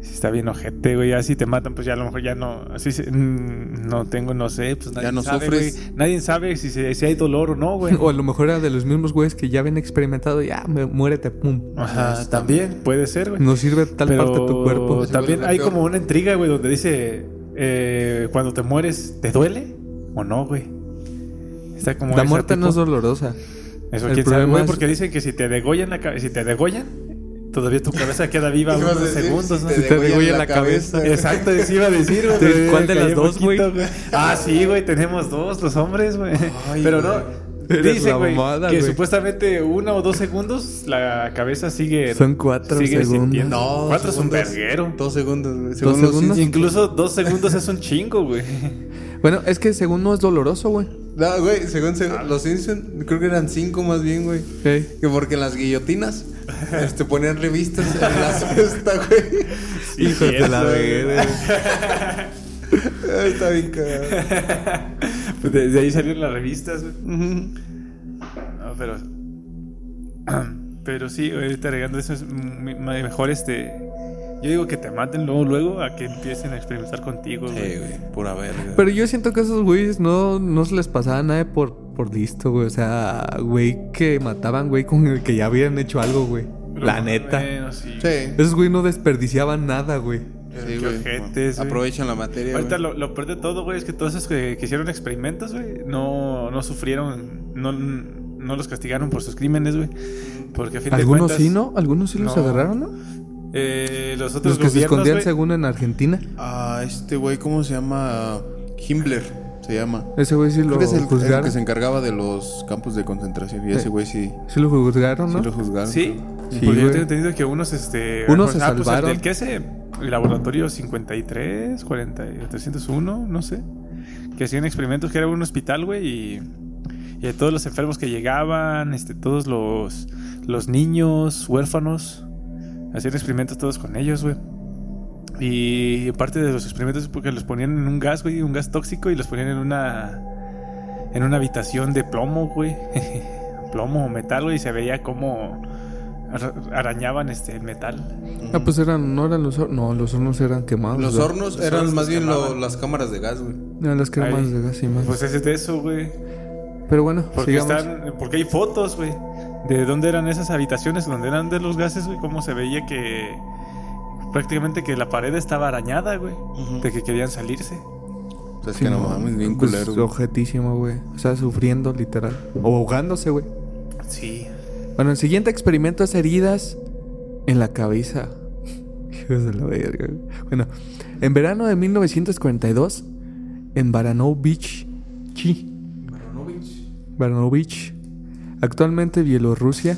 [SPEAKER 3] si está bien ojete, güey. Ya si te matan, pues ya a lo mejor ya no. Así se- mm, no tengo, no sé. Pues nadie
[SPEAKER 2] Ya no
[SPEAKER 3] sabe,
[SPEAKER 2] sufres.
[SPEAKER 3] güey. Nadie sabe si, se- si hay dolor o no, güey.
[SPEAKER 1] O a lo mejor era de los mismos güeyes que ya habían experimentado, ya, me- muérete, pum.
[SPEAKER 3] Ajá, también puede ser, güey.
[SPEAKER 1] No sirve tal
[SPEAKER 3] Pero
[SPEAKER 1] parte de tu cuerpo.
[SPEAKER 3] también hay
[SPEAKER 2] peor.
[SPEAKER 3] como una intriga, güey, donde dice: eh, Cuando te mueres, ¿te duele o no, güey? Está como
[SPEAKER 1] La muerte no es dolorosa.
[SPEAKER 3] Eso
[SPEAKER 1] El
[SPEAKER 3] quién sabe,
[SPEAKER 1] problema
[SPEAKER 3] güey,
[SPEAKER 1] es-
[SPEAKER 3] porque dicen que si te degollan la cabeza, si te degollan, todavía tu cabeza queda viva unos
[SPEAKER 2] decir,
[SPEAKER 3] segundos,
[SPEAKER 2] si
[SPEAKER 3] ¿no?
[SPEAKER 2] te
[SPEAKER 1] Si te
[SPEAKER 2] degollan la
[SPEAKER 1] cabeza.
[SPEAKER 2] cabeza.
[SPEAKER 3] Exacto, eso iba a decir, güey.
[SPEAKER 1] ¿De
[SPEAKER 3] pero
[SPEAKER 1] cuál de las dos, güey?
[SPEAKER 3] Ah, sí, güey, tenemos dos, los hombres, güey. Pero no. Dicen, güey, que supuestamente uno o dos segundos la cabeza sigue.
[SPEAKER 1] Son cuatro
[SPEAKER 3] sigue
[SPEAKER 1] segundos.
[SPEAKER 3] sintiendo.
[SPEAKER 2] No,
[SPEAKER 3] cuatro es un
[SPEAKER 2] segundos.
[SPEAKER 3] verguero.
[SPEAKER 2] Dos segundos, güey.
[SPEAKER 1] ¿Dos segundos?
[SPEAKER 3] Incluso dos segundos es un chingo, güey.
[SPEAKER 1] Bueno, es que según no es doloroso, güey.
[SPEAKER 2] No, güey, según se- los Simpsons, creo que eran cinco más bien, güey.
[SPEAKER 1] Ey.
[SPEAKER 2] Que porque en las guillotinas este, ponían revistas en la cesta, güey.
[SPEAKER 1] Hijos de la verga.
[SPEAKER 2] Está bien cagado.
[SPEAKER 3] Pues de, de ahí salieron las revistas, güey. No, pero. Pero sí, güey, ahorita agregando eso es mejor este. Yo digo que te maten luego, luego a que empiecen a experimentar contigo, güey.
[SPEAKER 2] Sí, güey, pura verga.
[SPEAKER 1] Pero yo siento que a esos güeyes no, no se les pasaba nada por, por listo, güey. O sea, güey que mataban, güey, con el que ya habían hecho algo, güey.
[SPEAKER 3] Pero
[SPEAKER 1] La neta.
[SPEAKER 3] bueno, sí.
[SPEAKER 2] Sí.
[SPEAKER 1] Esos güey no desperdiciaban nada, güey.
[SPEAKER 2] Sí, güey.
[SPEAKER 3] ojetes, güey.
[SPEAKER 2] Aprovechan la materia.
[SPEAKER 3] Ahorita
[SPEAKER 2] güey.
[SPEAKER 3] lo, lo peor de todo, güey, es que todos esos que, que hicieron experimentos, güey, no, no sufrieron, no, no los castigaron por sus crímenes, güey. Porque a fin de
[SPEAKER 1] Algunos
[SPEAKER 3] cuentas,
[SPEAKER 1] sí, ¿no? Algunos sí los
[SPEAKER 3] No.
[SPEAKER 1] agarraron, ¿no?
[SPEAKER 3] Eh, los otros
[SPEAKER 1] Los que se escondían
[SPEAKER 3] güey,
[SPEAKER 1] según en Argentina.
[SPEAKER 2] Ah, este güey, ¿cómo se llama? Himmler se llama.
[SPEAKER 1] Ese güey sí
[SPEAKER 2] Creo
[SPEAKER 1] lo
[SPEAKER 2] que es el, el
[SPEAKER 1] juzgaron.
[SPEAKER 2] que se encargaba de los campos de concentración. Y
[SPEAKER 1] Sí.
[SPEAKER 2] ese güey sí,
[SPEAKER 1] Sí lo juzgaron, ¿no?
[SPEAKER 2] sí lo juzgaron.
[SPEAKER 3] Sí,
[SPEAKER 1] Sí,
[SPEAKER 3] porque yo
[SPEAKER 1] güey.
[SPEAKER 3] tengo entendido que unos, este...
[SPEAKER 1] Unos
[SPEAKER 3] ah,
[SPEAKER 1] se
[SPEAKER 3] pues, el
[SPEAKER 1] salvaron.
[SPEAKER 3] del que ese, el laboratorio 53, 40, 301, no sé, que hacían experimentos, que era un hospital, güey, y, y de todos los enfermos que llegaban, este, todos los, los niños, huérfanos, hacían experimentos todos con ellos, güey. Y parte de los experimentos es porque los ponían en un gas, güey, un gas tóxico, y los ponían en una, en una habitación de plomo, güey. plomo o metal, güey, y se veía como ara- arañaban este el metal.
[SPEAKER 1] Ah, pues eran, no eran los hornos. No, los hornos eran quemados.
[SPEAKER 2] Los
[SPEAKER 1] ¿verdad?
[SPEAKER 2] hornos
[SPEAKER 3] Los
[SPEAKER 2] eran
[SPEAKER 3] hornos
[SPEAKER 2] más bien lo- las cámaras de gas, güey.
[SPEAKER 1] Eran las
[SPEAKER 3] Ahí.
[SPEAKER 1] de gas y más.
[SPEAKER 3] Pues es de eso, güey.
[SPEAKER 1] Pero bueno,
[SPEAKER 3] Porque
[SPEAKER 1] sigamos.
[SPEAKER 3] están, porque hay fotos, güey, de dónde eran esas habitaciones, donde eran de los gases, güey, cómo se veía que prácticamente que la pared estaba arañada, güey, de que querían salirse.
[SPEAKER 2] O sea, es
[SPEAKER 1] Sí,
[SPEAKER 2] que no mames, bien
[SPEAKER 1] pues,
[SPEAKER 2] culero.
[SPEAKER 1] Objetísimo, güey. O sea, sufriendo, literal. O ahogándose, güey.
[SPEAKER 3] Sí.
[SPEAKER 1] Bueno, el siguiente experimento es heridas en la cabeza. Hijos de la verga. güey. Bueno, en verano de 1942, en Baranow Beach, Chi, Baranow Beach, Actualmente Bielorrusia.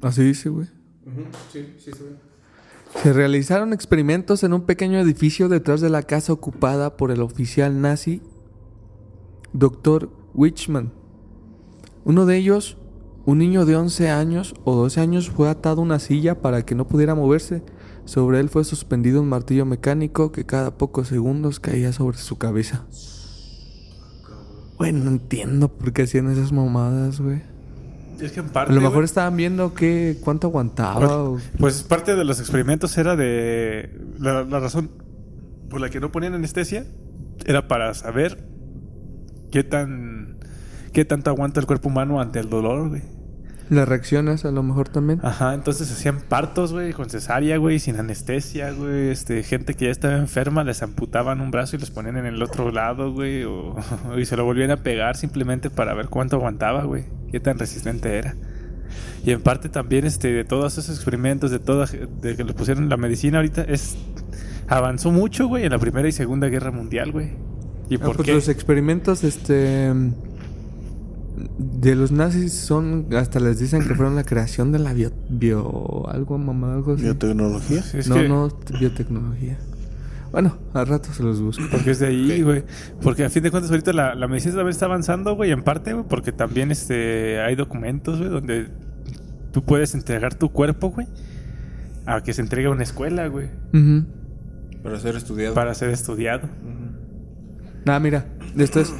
[SPEAKER 1] Así dice, güey. Se realizaron experimentos en un pequeño edificio detrás de la casa ocupada por el oficial nazi Dr. Wichmann. Uno de ellos, un niño de 11 años o 12 años, fue atado a una silla para que no pudiera moverse. Sobre él fue suspendido un martillo mecánico que cada pocos segundos caía sobre su cabeza. Bueno, no entiendo por qué hacían esas mamadas, güey.
[SPEAKER 3] Es que en
[SPEAKER 1] A
[SPEAKER 3] parte.
[SPEAKER 1] lo mejor
[SPEAKER 3] güey,
[SPEAKER 1] estaban viendo qué, cuánto aguantaba. o-
[SPEAKER 3] Pues parte de los experimentos era de. La, la razón por la que no ponían anestesia era para saber qué tan. qué tanto aguanta el cuerpo humano ante el dolor, güey.
[SPEAKER 1] Las reacciones a lo mejor también.
[SPEAKER 3] Ajá, entonces hacían partos, güey, con cesárea, güey, sin anestesia, güey. Este, gente que ya estaba enferma, les amputaban un brazo y les ponían en el otro lado, güey. O, y se lo volvían a pegar simplemente para ver cuánto aguantaba, güey. Qué tan resistente era. Y en parte también, este, de todos esos experimentos, de toda, de que le pusieron la medicina ahorita, es avanzó mucho, güey, en la Primera y Segunda Guerra Mundial, güey. ¿Y
[SPEAKER 1] Ah,
[SPEAKER 3] por
[SPEAKER 1] pues
[SPEAKER 3] qué?
[SPEAKER 1] los experimentos, este. De los nazis son. Hasta les dicen que fueron la creación de la bio. bio algo, mamá, algo así.
[SPEAKER 2] Biotecnología.
[SPEAKER 3] Es
[SPEAKER 1] no,
[SPEAKER 3] que-
[SPEAKER 1] no, biotecnología. Bueno, al rato se los busco.
[SPEAKER 3] Porque es de ahí, güey. Porque a fin de cuentas ahorita la, la medicina también está avanzando, güey, en parte, güey, porque también este, hay documentos, güey, donde tú puedes entregar tu cuerpo, güey, a que se entregue a una escuela, güey.
[SPEAKER 2] Para ser estudiado.
[SPEAKER 3] para ser estudiado.
[SPEAKER 1] Ah, mira, esto es.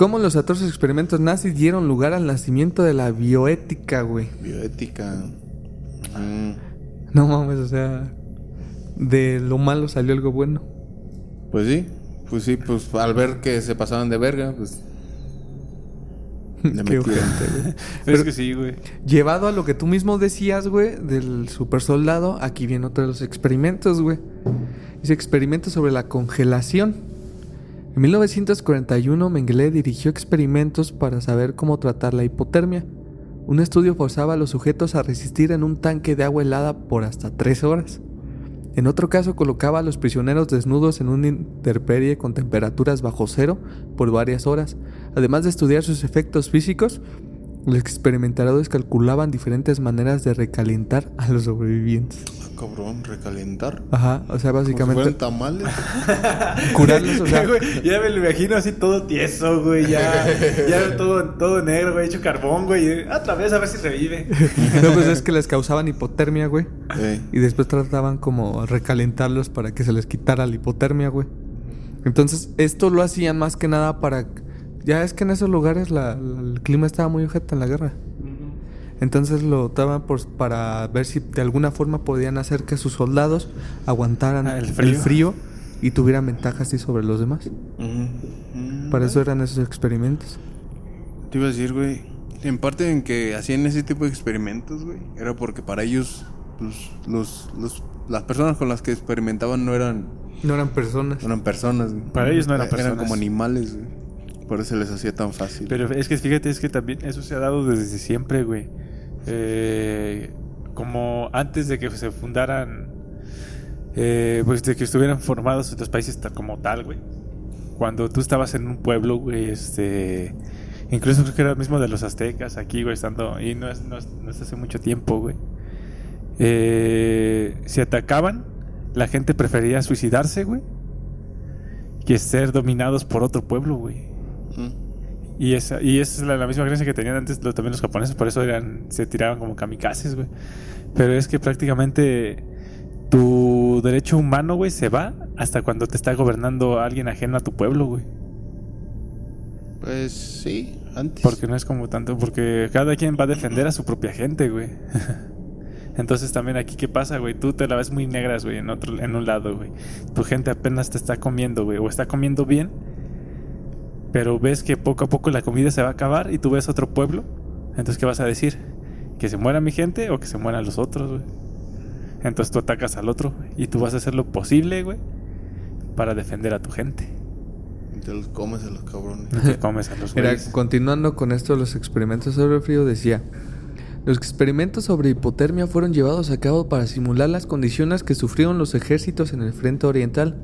[SPEAKER 1] ¿Cómo los atroces experimentos nazis dieron lugar al nacimiento de la bioética, güey?
[SPEAKER 2] Bioética. Mm,
[SPEAKER 1] No mames, o sea. De lo malo salió algo bueno.
[SPEAKER 2] Pues sí. Pues sí, pues al ver que se pasaban de verga, pues.
[SPEAKER 1] Qué.
[SPEAKER 3] Pero es que sí, güey.
[SPEAKER 1] Llevado a lo que tú mismo decías, güey, del super soldado, aquí viene otro de los experimentos, güey. Dice experimentos sobre la congelación. En 1941, Mengele dirigió experimentos para saber cómo tratar la hipotermia. Un estudio forzaba a los sujetos a resistir en un tanque de agua helada por hasta tres horas. En otro caso, colocaba a los prisioneros desnudos en una intemperie con temperaturas bajo cero por varias horas. Además de estudiar sus efectos físicos, los experimentadores calculaban diferentes maneras de recalentar a los sobrevivientes.
[SPEAKER 2] Cabrón, recalentar.
[SPEAKER 1] Ajá, o sea,
[SPEAKER 2] Como si
[SPEAKER 1] básicamente
[SPEAKER 2] fueran tamales.
[SPEAKER 1] curarlos, o sea,
[SPEAKER 3] Güey, ya me lo imagino así todo tieso, güey, ya, ya todo, todo negro, güey, hecho carbón, güey. Otra vez a ver si revive.
[SPEAKER 1] no, pues es que les causaban hipotermia, güey.
[SPEAKER 2] Eh,
[SPEAKER 1] Y después trataban como recalentarlos para que se les quitara la hipotermia, güey. Entonces, esto lo hacían más que nada para... Ya es que en esos lugares la- la- el clima estaba muy ojete en la guerra. Entonces lo daban por, para ver si de alguna forma podían hacer que sus soldados aguantaran
[SPEAKER 3] Ah, el
[SPEAKER 1] el
[SPEAKER 3] frío.
[SPEAKER 1] y tuvieran ventajas así sobre los demás.
[SPEAKER 2] mm.
[SPEAKER 1] Para eso eran esos experimentos.
[SPEAKER 2] Te iba a decir, güey. En parte en que hacían ese tipo de experimentos, güey. Era porque para ellos, pues, los, los, las personas con las que experimentaban no eran,
[SPEAKER 1] No eran personas.
[SPEAKER 2] no eran personas, güey.
[SPEAKER 3] Para ellos no eran
[SPEAKER 2] Eran
[SPEAKER 3] personas.
[SPEAKER 2] como animales, güey. Por eso se les hacía tan fácil.
[SPEAKER 3] Pero es que fíjate, es que también eso se ha dado desde siempre, güey. Eh, como antes de que se fundaran, eh, pues de que estuvieran formados los países como tal, güey. Cuando tú estabas en un pueblo, güey, este... Incluso creo que era el mismo de los aztecas aquí, güey, estando... Y no es, no es, hace mucho tiempo, güey. Eh, si atacaban, la gente prefería suicidarse, güey. Que ser dominados por otro pueblo, güey. Y esa, y esa es la, la misma creencia que tenían antes lo- también los japoneses, por eso eran, se tiraban como kamikazes, güey. Pero es que prácticamente tu derecho humano, güey, se va hasta cuando te está gobernando alguien ajeno a tu pueblo, güey.
[SPEAKER 2] Pues sí, antes.
[SPEAKER 3] Porque no es como tanto, porque cada quien va a defender a su propia gente, güey. Entonces también aquí, ¿qué pasa, güey? Tú te la ves muy negras, güey, en otro, en un lado, güey. Tu gente apenas te está comiendo, güey, o está comiendo bien, pero ves que poco a poco la comida se va a acabar y tú ves otro pueblo. Entonces, ¿qué vas a decir? ¿Que se muera mi gente o que se mueran los otros, güey? Entonces tú atacas al otro y tú vas a hacer lo posible, güey, para defender a tu gente.
[SPEAKER 2] Y Te los comes a los cabrones.
[SPEAKER 3] Te comes a los
[SPEAKER 1] Era,
[SPEAKER 3] güeyes.
[SPEAKER 1] continuando con esto, los experimentos sobre el frío decía, los experimentos sobre hipotermia fueron llevados a cabo para simular las condiciones que sufrieron los ejércitos en el frente oriental,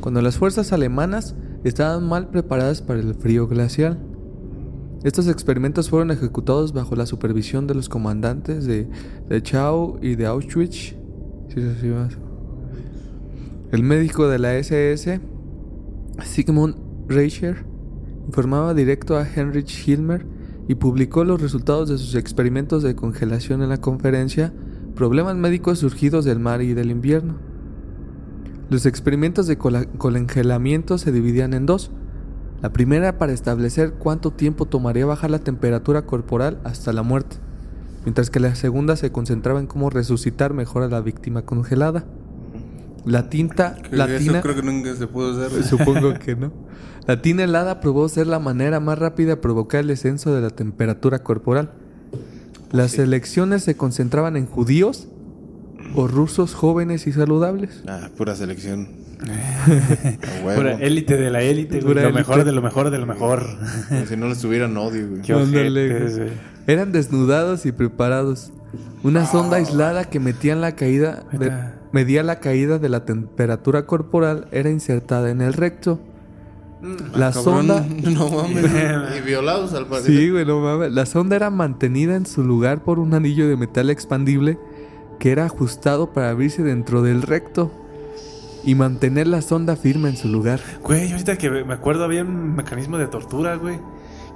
[SPEAKER 1] cuando las fuerzas alemanas estaban mal preparadas para el frío glacial. Estos experimentos fueron ejecutados bajo la supervisión de los comandantes de, Chao y de Auschwitz. El médico de la SS, Sigmund Reicher, informaba directo a Heinrich Hilmer y publicó los resultados de sus experimentos de congelación en la conferencia Problemas médicos surgidos del mar y del invierno. Los experimentos de congelamiento se dividían en dos. La primera para establecer cuánto tiempo tomaría bajar la temperatura corporal hasta la muerte, mientras que la segunda se concentraba en cómo resucitar mejor a la víctima congelada. La tinta,
[SPEAKER 2] Eso creo que nunca se pudo hacer.
[SPEAKER 1] supongo que no. La tina helada probó ser la manera más rápida de provocar el descenso de la temperatura corporal. Las elecciones se concentraban en judíos o rusos jóvenes y saludables.
[SPEAKER 2] Ah, pura selección.
[SPEAKER 3] Pura élite de la élite, güey.
[SPEAKER 1] Pura
[SPEAKER 3] Lo
[SPEAKER 1] élite.
[SPEAKER 3] mejor de lo mejor de lo mejor.
[SPEAKER 2] Como si no les tuvieran odio, güey.
[SPEAKER 3] Qué ojetes,
[SPEAKER 1] güey. Eran desnudados y preparados. Una sonda aislada que metía en la caída de- medía la caída de la temperatura corporal era insertada en el recto. La
[SPEAKER 2] Ah,
[SPEAKER 1] sonda
[SPEAKER 2] No mames. y violados al parecer.
[SPEAKER 1] Sí, güey, no mames. La sonda era mantenida en su lugar por un anillo de metal expandible que era ajustado para abrirse dentro del recto y mantener la sonda firme en su lugar.
[SPEAKER 3] Güey, ahorita que me acuerdo había un mecanismo de tortura, güey.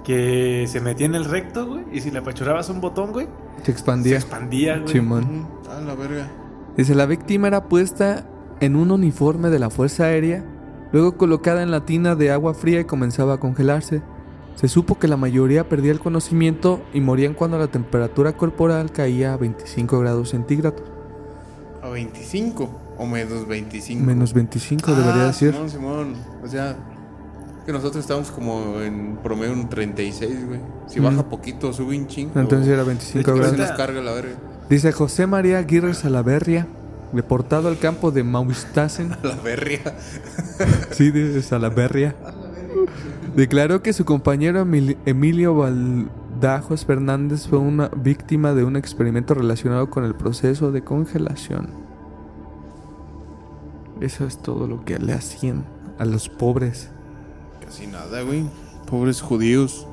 [SPEAKER 3] Que se metía en el recto, güey. Y si le apachurabas un botón, güey,
[SPEAKER 1] Se
[SPEAKER 3] se
[SPEAKER 1] expandía.
[SPEAKER 3] expandía, güey.
[SPEAKER 2] Ujú. Ah, la verga.
[SPEAKER 1] Dice, la víctima era puesta en un uniforme de la Fuerza Aérea, luego colocada en la tina de agua fría y comenzaba a congelarse. Se supo que la mayoría perdía el conocimiento y morían cuando la temperatura corporal caía a 25 grados centígrados.
[SPEAKER 2] A 25 o menos 25.
[SPEAKER 1] Menos 25 debería
[SPEAKER 2] Ah,
[SPEAKER 1] decir.
[SPEAKER 2] Simón, Simón. O sea, que nosotros estamos como en promedio un 36, güey. Si baja poquito, sube un chingo.
[SPEAKER 1] Entonces era 25
[SPEAKER 2] Se
[SPEAKER 1] grados.
[SPEAKER 2] nos carga la verga.
[SPEAKER 1] Dice José María Aguirre Salaverria, deportado al campo de Maustasen,
[SPEAKER 2] La verga.
[SPEAKER 1] sí, de Salaverria, declaró que su compañero Emil- Emilio Valdajos Fernández fue una víctima de un experimento relacionado con el proceso de congelación. Eso es todo lo que le hacían a los pobres.
[SPEAKER 2] Casi nada, güey. Pobres judíos.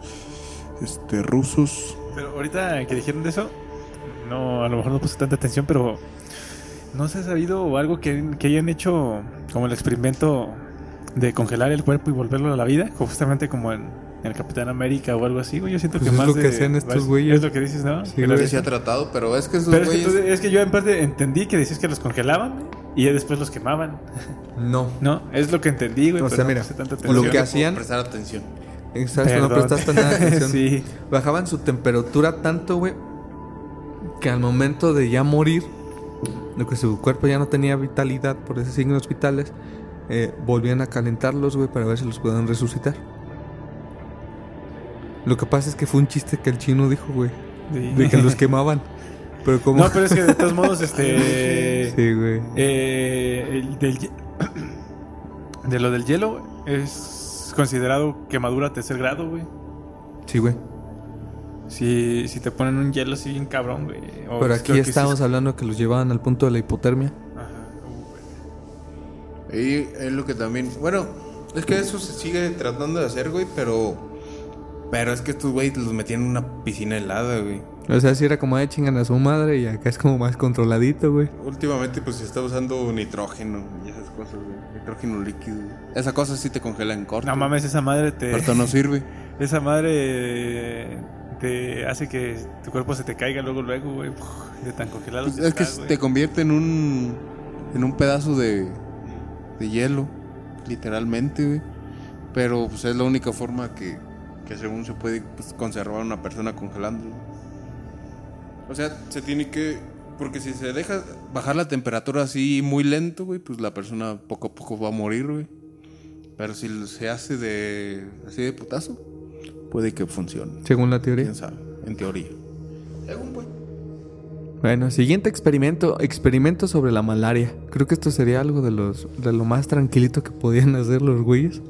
[SPEAKER 2] Este, rusos.
[SPEAKER 3] Pero ahorita que dijeron de eso, no, a lo mejor no puse tanta atención, pero no se ha sabido algo que, que hayan hecho como el experimento de congelar el cuerpo y volverlo a la vida, justamente como en, en el Capitán América o algo así, güey. Yo siento
[SPEAKER 1] Pues
[SPEAKER 3] que
[SPEAKER 1] es
[SPEAKER 3] más
[SPEAKER 1] lo que
[SPEAKER 3] de-
[SPEAKER 1] hacían estos
[SPEAKER 3] es-
[SPEAKER 1] güeyes.
[SPEAKER 3] Es lo que dices, ¿no?
[SPEAKER 1] Sí,
[SPEAKER 3] Que
[SPEAKER 2] se ha tratado, pero es que esos
[SPEAKER 3] Pero es que, tú- es que yo en parte entendí que decías que los congelaban y ya después los quemaban.
[SPEAKER 1] No.
[SPEAKER 3] No, es lo que entendí, güey.
[SPEAKER 1] O
[SPEAKER 3] pero
[SPEAKER 1] sea,
[SPEAKER 3] no
[SPEAKER 1] mira,
[SPEAKER 3] tanta
[SPEAKER 1] lo que hacían-
[SPEAKER 2] Prestar atención.
[SPEAKER 1] Exacto, no
[SPEAKER 3] Perdón.
[SPEAKER 1] prestaste nada de atención.
[SPEAKER 3] sí.
[SPEAKER 1] Bajaban su temperatura tanto, güey, que al momento de ya morir, lo que su cuerpo ya no tenía vitalidad por esos signos vitales, eh, volvían a calentarlos, güey, para ver si los podían resucitar. Lo que pasa es que fue un chiste que el chino dijo, güey,
[SPEAKER 3] Sí.
[SPEAKER 1] de que los quemaban. Pero como...
[SPEAKER 3] No, pero es que de todos modos, este.
[SPEAKER 1] Sí, güey.
[SPEAKER 3] Eh, el del de lo del hielo es considerado quemadura tercer grado, güey.
[SPEAKER 1] Sí, güey.
[SPEAKER 3] Si, si te ponen un hielo así bien cabrón, güey. o
[SPEAKER 1] Pero aquí
[SPEAKER 3] que sí es-
[SPEAKER 1] hablando que los llevaban al punto de la hipotermia.
[SPEAKER 2] Y es lo que también. Bueno, es que eso se sigue tratando de hacer, güey, pero. Pero es que estos güeyes los metían en una piscina helada, güey.
[SPEAKER 1] O sea, si era como de chingan a su madre y acá es como más controladito, güey.
[SPEAKER 2] Últimamente, pues se está usando nitrógeno y esas cosas, güey. Nitrógeno líquido. Esa cosa sí te congela en corto.
[SPEAKER 3] No mames, esa madre te.
[SPEAKER 2] No sirve.
[SPEAKER 3] Esa madre te hace que tu cuerpo se te caiga luego, luego, güey. De tan congelado.
[SPEAKER 2] Pues es que te convierte en un. En un pedazo de. De hielo. Literalmente, güey. Pero pues es la única forma que. Que según se puede pues, conservar una persona congelando. O sea, se tiene que. Porque si se deja bajar la temperatura así muy lento, güey, pues la persona poco a poco va a morir, güey. Pero si se hace de. así de putazo, puede que funcione.
[SPEAKER 1] Según la teoría.
[SPEAKER 2] Quién sabe, en teoría. Según, pues.
[SPEAKER 1] Bueno, siguiente experimento, experimento sobre la malaria. Creo que esto sería algo de los de lo más tranquilito que podían hacer los güeyes.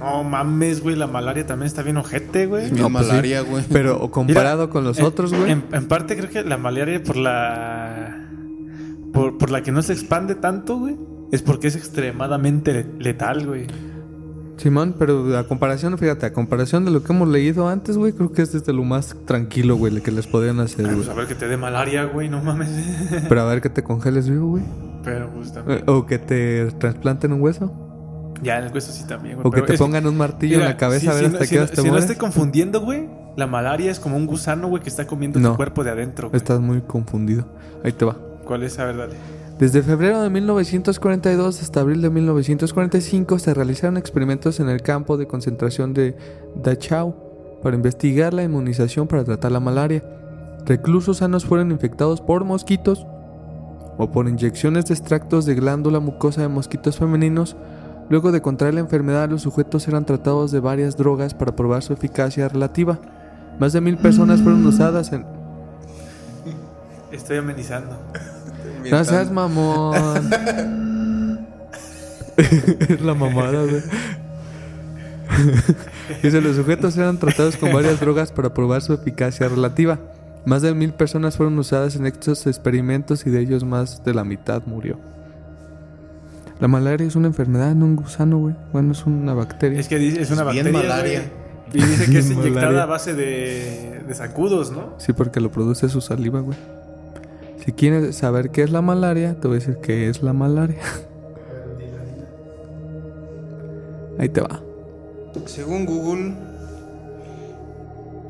[SPEAKER 3] No mames, güey. La malaria también está bien ojete, güey.
[SPEAKER 1] No, pues sí.
[SPEAKER 2] malaria, güey.
[SPEAKER 1] Pero o comparado
[SPEAKER 3] Mira,
[SPEAKER 1] con los
[SPEAKER 3] en-
[SPEAKER 1] otros, güey.
[SPEAKER 3] En, en parte creo que la malaria por la. Por, por la que no se expande tanto, güey. Es porque es extremadamente le- letal, güey.
[SPEAKER 1] Simón, pero a comparación, fíjate, a comparación de lo que hemos leído antes, güey, creo que este es de lo más tranquilo, güey, que les podrían hacer,
[SPEAKER 3] Pues a ver que te dé malaria, güey, no mames.
[SPEAKER 1] Pero a ver que te congeles vivo, güey.
[SPEAKER 3] Pero pues también.
[SPEAKER 1] O que te trasplanten un hueso.
[SPEAKER 3] Ya en el hueso sí también, güey.
[SPEAKER 1] O que te
[SPEAKER 3] es
[SPEAKER 1] pongan un martillo en la cabeza a ver
[SPEAKER 3] si no-
[SPEAKER 1] hasta qué
[SPEAKER 3] no-
[SPEAKER 1] horas te
[SPEAKER 3] Si no estoy confundiendo, güey, la malaria es como un gusano, güey, que está comiendo
[SPEAKER 1] No.
[SPEAKER 3] tu cuerpo de adentro, güey.
[SPEAKER 1] Estás muy confundido. Ahí te va.
[SPEAKER 3] ¿Cuál es? A ver, dale.
[SPEAKER 1] Desde febrero de 1942 hasta abril de 1945 se realizaron experimentos en el campo de concentración de Dachau para investigar la inmunización para tratar la malaria. Reclusos sanos fueron infectados por mosquitos o por inyecciones de extractos de glándula mucosa de mosquitos femeninos. Luego de contraer la enfermedad, los sujetos eran tratados de varias drogas para probar su eficacia relativa. Más de mil personas fueron usadas en...
[SPEAKER 3] Estoy amenizando.
[SPEAKER 1] No seas mamón. es la mamada, güey. Dice, los sujetos eran tratados con varias drogas para probar su eficacia relativa. Más de mil personas fueron usadas en estos experimentos y de ellos más de la mitad murió. La malaria es una enfermedad, no un gusano, güey. Bueno, es una bacteria.
[SPEAKER 3] Es que dice- es una
[SPEAKER 2] Es bien
[SPEAKER 3] bacteria.
[SPEAKER 2] malaria.
[SPEAKER 3] güey. Y dice que es inyectada
[SPEAKER 1] malaria.
[SPEAKER 3] a base de, de zancudos, ¿no?
[SPEAKER 1] Sí, porque lo produce su saliva, güey. Si quieres saber qué es la malaria, te voy a decir qué es la malaria. Ahí te va.
[SPEAKER 2] Según Google,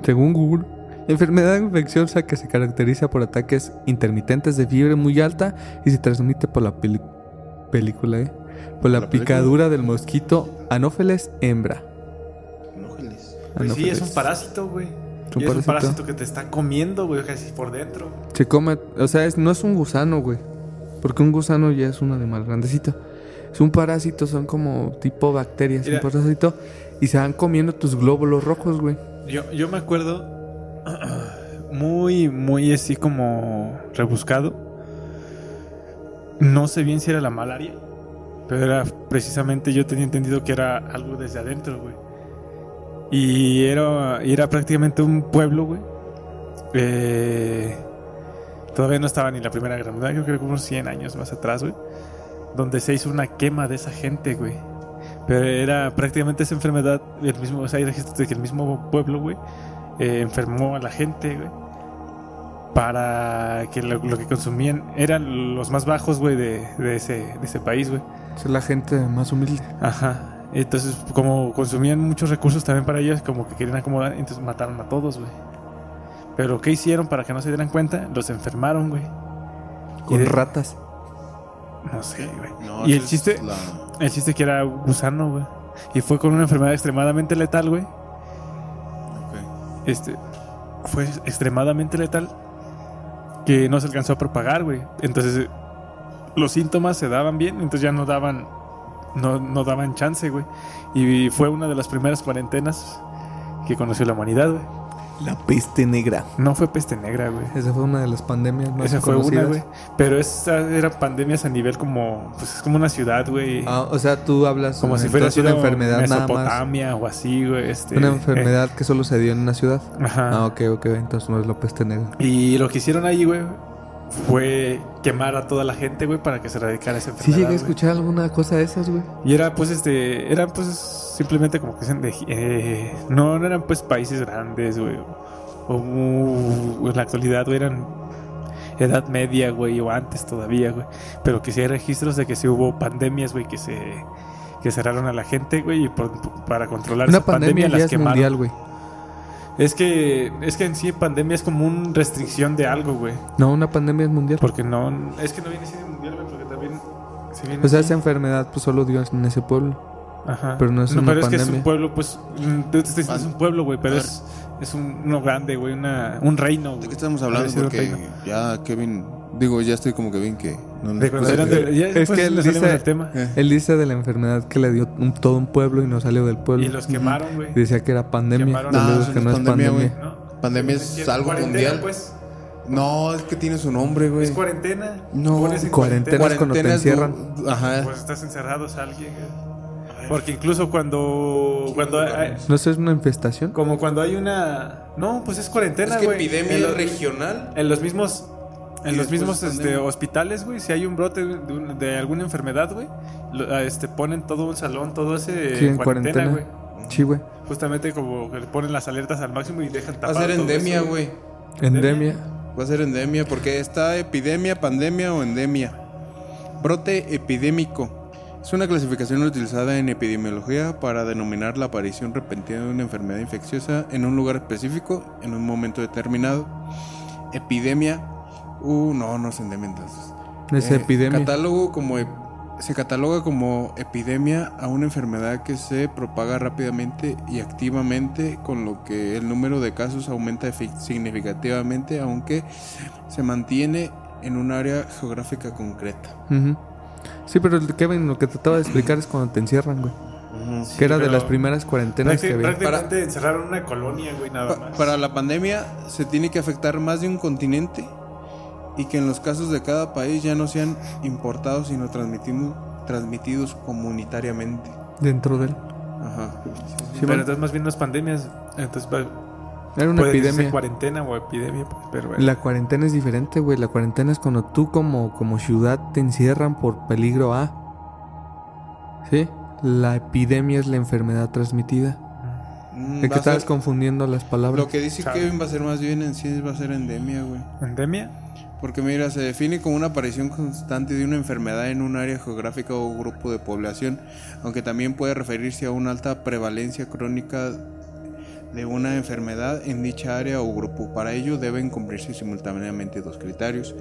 [SPEAKER 1] Según Google, enfermedad infecciosa que se caracteriza por ataques intermitentes de fiebre muy alta y se transmite por la película, ¿eh? Por la,
[SPEAKER 2] ¿La película?
[SPEAKER 1] picadura del mosquito Anopheles hembra.
[SPEAKER 3] Pues sí, es un parásito, güey.
[SPEAKER 1] Es un
[SPEAKER 3] Y es un
[SPEAKER 1] parásito.
[SPEAKER 3] que te está comiendo, güey, casi por dentro.
[SPEAKER 1] Se come, o sea, es- no es un gusano, güey. Porque un gusano ya es un animal grandecito. Es un parásito, son como tipo bacterias,
[SPEAKER 3] Mira.
[SPEAKER 1] un parásito. Y se van comiendo tus glóbulos rojos, güey.
[SPEAKER 3] Yo, yo me acuerdo muy, muy así como rebuscado. No sé bien si era la malaria, pero era precisamente yo tenía entendido que era algo desde adentro, güey. Y era, era prácticamente un pueblo, güey. Eh, todavía no estaba ni la Primera Guerra Mundial, creo que unos 100 años más atrás, güey. Donde se hizo una quema de esa gente, güey. Pero era prácticamente esa enfermedad, el mismo, o sea, hay registros de que el mismo pueblo, güey, eh, enfermó a la gente, güey. Para que lo, lo que consumían eran los más bajos, güey, de, de ese, de ese país, güey.
[SPEAKER 1] Es la gente más humilde.
[SPEAKER 3] Ajá. Entonces, como consumían muchos recursos también para ellos, como que querían acomodar, entonces mataron a todos, güey. Pero ¿qué hicieron para que no se dieran cuenta? Los enfermaron, güey.
[SPEAKER 1] Con
[SPEAKER 3] de-
[SPEAKER 1] ratas.
[SPEAKER 3] No sé, güey.
[SPEAKER 2] No,
[SPEAKER 3] y el chiste,
[SPEAKER 2] la-
[SPEAKER 3] el chiste que era gusano, güey. Y fue con una enfermedad extremadamente letal, güey.
[SPEAKER 2] ok.
[SPEAKER 3] este fue extremadamente letal que no se alcanzó a propagar, güey. Entonces eh, los síntomas se daban bien, entonces ya no daban no, no daban chance, güey. Y fue una de las primeras cuarentenas que conoció la humanidad, güey.
[SPEAKER 1] La peste negra.
[SPEAKER 3] No fue peste negra, güey.
[SPEAKER 1] Esa fue una de las pandemias más
[SPEAKER 3] Esa fue una,
[SPEAKER 1] conocidas.
[SPEAKER 3] güey. Pero esas eran pandemias a nivel como, pues es como una ciudad, güey.
[SPEAKER 1] Ah, o sea, tú hablas
[SPEAKER 3] como si fuera
[SPEAKER 1] una enfermedad nada más.
[SPEAKER 3] Mesopotamia o así, güey. Este,
[SPEAKER 1] Una enfermedad que solo se dio en una ciudad.
[SPEAKER 3] eh, ajá.
[SPEAKER 1] Ah, ok, ok. Entonces no es la peste negra.
[SPEAKER 3] Y lo que hicieron ahí, güey, fue quemar a toda la gente, güey, para que se erradicara esa
[SPEAKER 1] Sí
[SPEAKER 3] enfermedad.
[SPEAKER 1] llegué a
[SPEAKER 3] güey.
[SPEAKER 1] escuchar alguna cosa de esas, güey.
[SPEAKER 3] Y era, pues, este, eran, pues, simplemente como que dicen de, eh, no, no eran, pues, países grandes, güey. O, uh, en la actualidad, güey, eran edad media, güey, o antes todavía, güey. Pero que sí hay registros de que sí hubo pandemias, güey, que se que cerraron a la gente, güey, y por- para controlar
[SPEAKER 1] Una
[SPEAKER 3] esa pandemia,
[SPEAKER 1] pandemia
[SPEAKER 3] las quemaron.
[SPEAKER 1] mundial, güey.
[SPEAKER 3] Es que es que en sí pandemia es como una restricción de algo, güey.
[SPEAKER 1] No, una pandemia es mundial.
[SPEAKER 3] Porque no. Es que no viene siendo mundial, güey, porque también. Se viene
[SPEAKER 1] O sea,
[SPEAKER 3] así.
[SPEAKER 1] esa enfermedad pues solo dio en ese pueblo.
[SPEAKER 3] Ajá.
[SPEAKER 1] pero no es una
[SPEAKER 3] pero es que es un pueblo, pues. mm, diciendo, es un pueblo, güey, pero es, es un, uno grande, güey, una, un reino.
[SPEAKER 2] ¿De qué estamos hablando? Porque ya Kevin, digo, ya estoy como Kevin que no
[SPEAKER 3] De cuando eran de- ya
[SPEAKER 1] Es que él dice-
[SPEAKER 3] del tema.
[SPEAKER 2] Eh.
[SPEAKER 1] Él dice de la enfermedad que le dio un- todo un pueblo y no salió del pueblo.
[SPEAKER 3] Y los quemaron, güey.
[SPEAKER 1] Decía que era pandemia.
[SPEAKER 2] No,
[SPEAKER 1] que no es
[SPEAKER 2] pandemia,
[SPEAKER 1] pandemia.
[SPEAKER 2] güey.
[SPEAKER 3] ¿No?
[SPEAKER 2] Pandemia es algo
[SPEAKER 3] Cuarentena,
[SPEAKER 2] mundial.
[SPEAKER 3] pues.
[SPEAKER 2] No, es que tiene su nombre, güey.
[SPEAKER 3] Es cuarentena.
[SPEAKER 2] No,
[SPEAKER 3] en
[SPEAKER 1] cuarentena. es cuando te
[SPEAKER 2] Cuarentena du-
[SPEAKER 1] encierran.
[SPEAKER 2] Ajá.
[SPEAKER 3] Pues estás encerrados a alguien, güey. Porque incluso cuando. cuando hay-
[SPEAKER 1] ¿No es una infestación?
[SPEAKER 3] como cuando hay una. No, pues es cuarentena,
[SPEAKER 2] Es que
[SPEAKER 3] güey.
[SPEAKER 2] epidemia
[SPEAKER 3] En los-
[SPEAKER 2] regional.
[SPEAKER 3] En los mismos. En los mismos
[SPEAKER 2] es
[SPEAKER 3] este, hospitales, güey, si hay un brote de, un- de alguna enfermedad, güey, lo- este, ponen todo un salón, todo ese
[SPEAKER 1] Sí,
[SPEAKER 3] en
[SPEAKER 1] en
[SPEAKER 3] cuarentena,
[SPEAKER 1] cuarentena.
[SPEAKER 3] güey.
[SPEAKER 1] Sí, güey.
[SPEAKER 3] Justamente como que le ponen las alertas al máximo y dejan
[SPEAKER 2] Va a ser endemia,
[SPEAKER 3] eso.
[SPEAKER 2] güey.
[SPEAKER 1] Endemia.
[SPEAKER 2] Va a ser endemia porque está epidemia, pandemia o endemia. Brote epidémico. Es una clasificación utilizada en epidemiología para denominar la aparición repentina de una enfermedad infecciosa en un lugar específico en un momento determinado. Epidemia. Uh, no, no es endemia entonces.
[SPEAKER 1] Es
[SPEAKER 2] Eh,
[SPEAKER 1] epidemia.
[SPEAKER 2] Catálogo como se cataloga como epidemia a una enfermedad que se propaga rápidamente y activamente, con lo que el número de casos aumenta significativamente, aunque se mantiene en un área geográfica concreta.
[SPEAKER 1] Sí, pero el- Kevin, lo que trataba de explicar es cuando te encierran, güey. que era de las primeras cuarentenas que había.
[SPEAKER 3] prácticamente encerraron una colonia, güey, nada
[SPEAKER 2] Pa-
[SPEAKER 3] más.
[SPEAKER 2] para la pandemia se tiene que afectar más de un continente y que en los casos de cada país ya no sean importados sino transmitidos, transmitidos comunitariamente.
[SPEAKER 1] Dentro de él.
[SPEAKER 2] Ajá.
[SPEAKER 1] Sí,
[SPEAKER 3] pero entonces más bien las pandemias, entonces va-
[SPEAKER 1] Era una
[SPEAKER 3] puede
[SPEAKER 1] epidemia.
[SPEAKER 3] cuarentena o epidemia, pues, pero bueno.
[SPEAKER 1] La cuarentena es diferente, güey. La cuarentena es cuando tú como, como ciudad te encierran por peligro A. ¿Sí? La epidemia es la enfermedad transmitida.
[SPEAKER 2] Mm,
[SPEAKER 1] Es que estabas
[SPEAKER 2] ser-
[SPEAKER 1] confundiendo las palabras.
[SPEAKER 2] Lo que dice. Kevin va a ser más bien en sí va a ser endemia, güey.
[SPEAKER 3] ¿Endemia?
[SPEAKER 2] Porque mira, se define como una aparición constante de una enfermedad en un área geográfica o grupo de población, aunque también puede referirse a una alta prevalencia crónica de una enfermedad en dicha área o grupo. Para ello deben cumplirse simultáneamente dos criterios.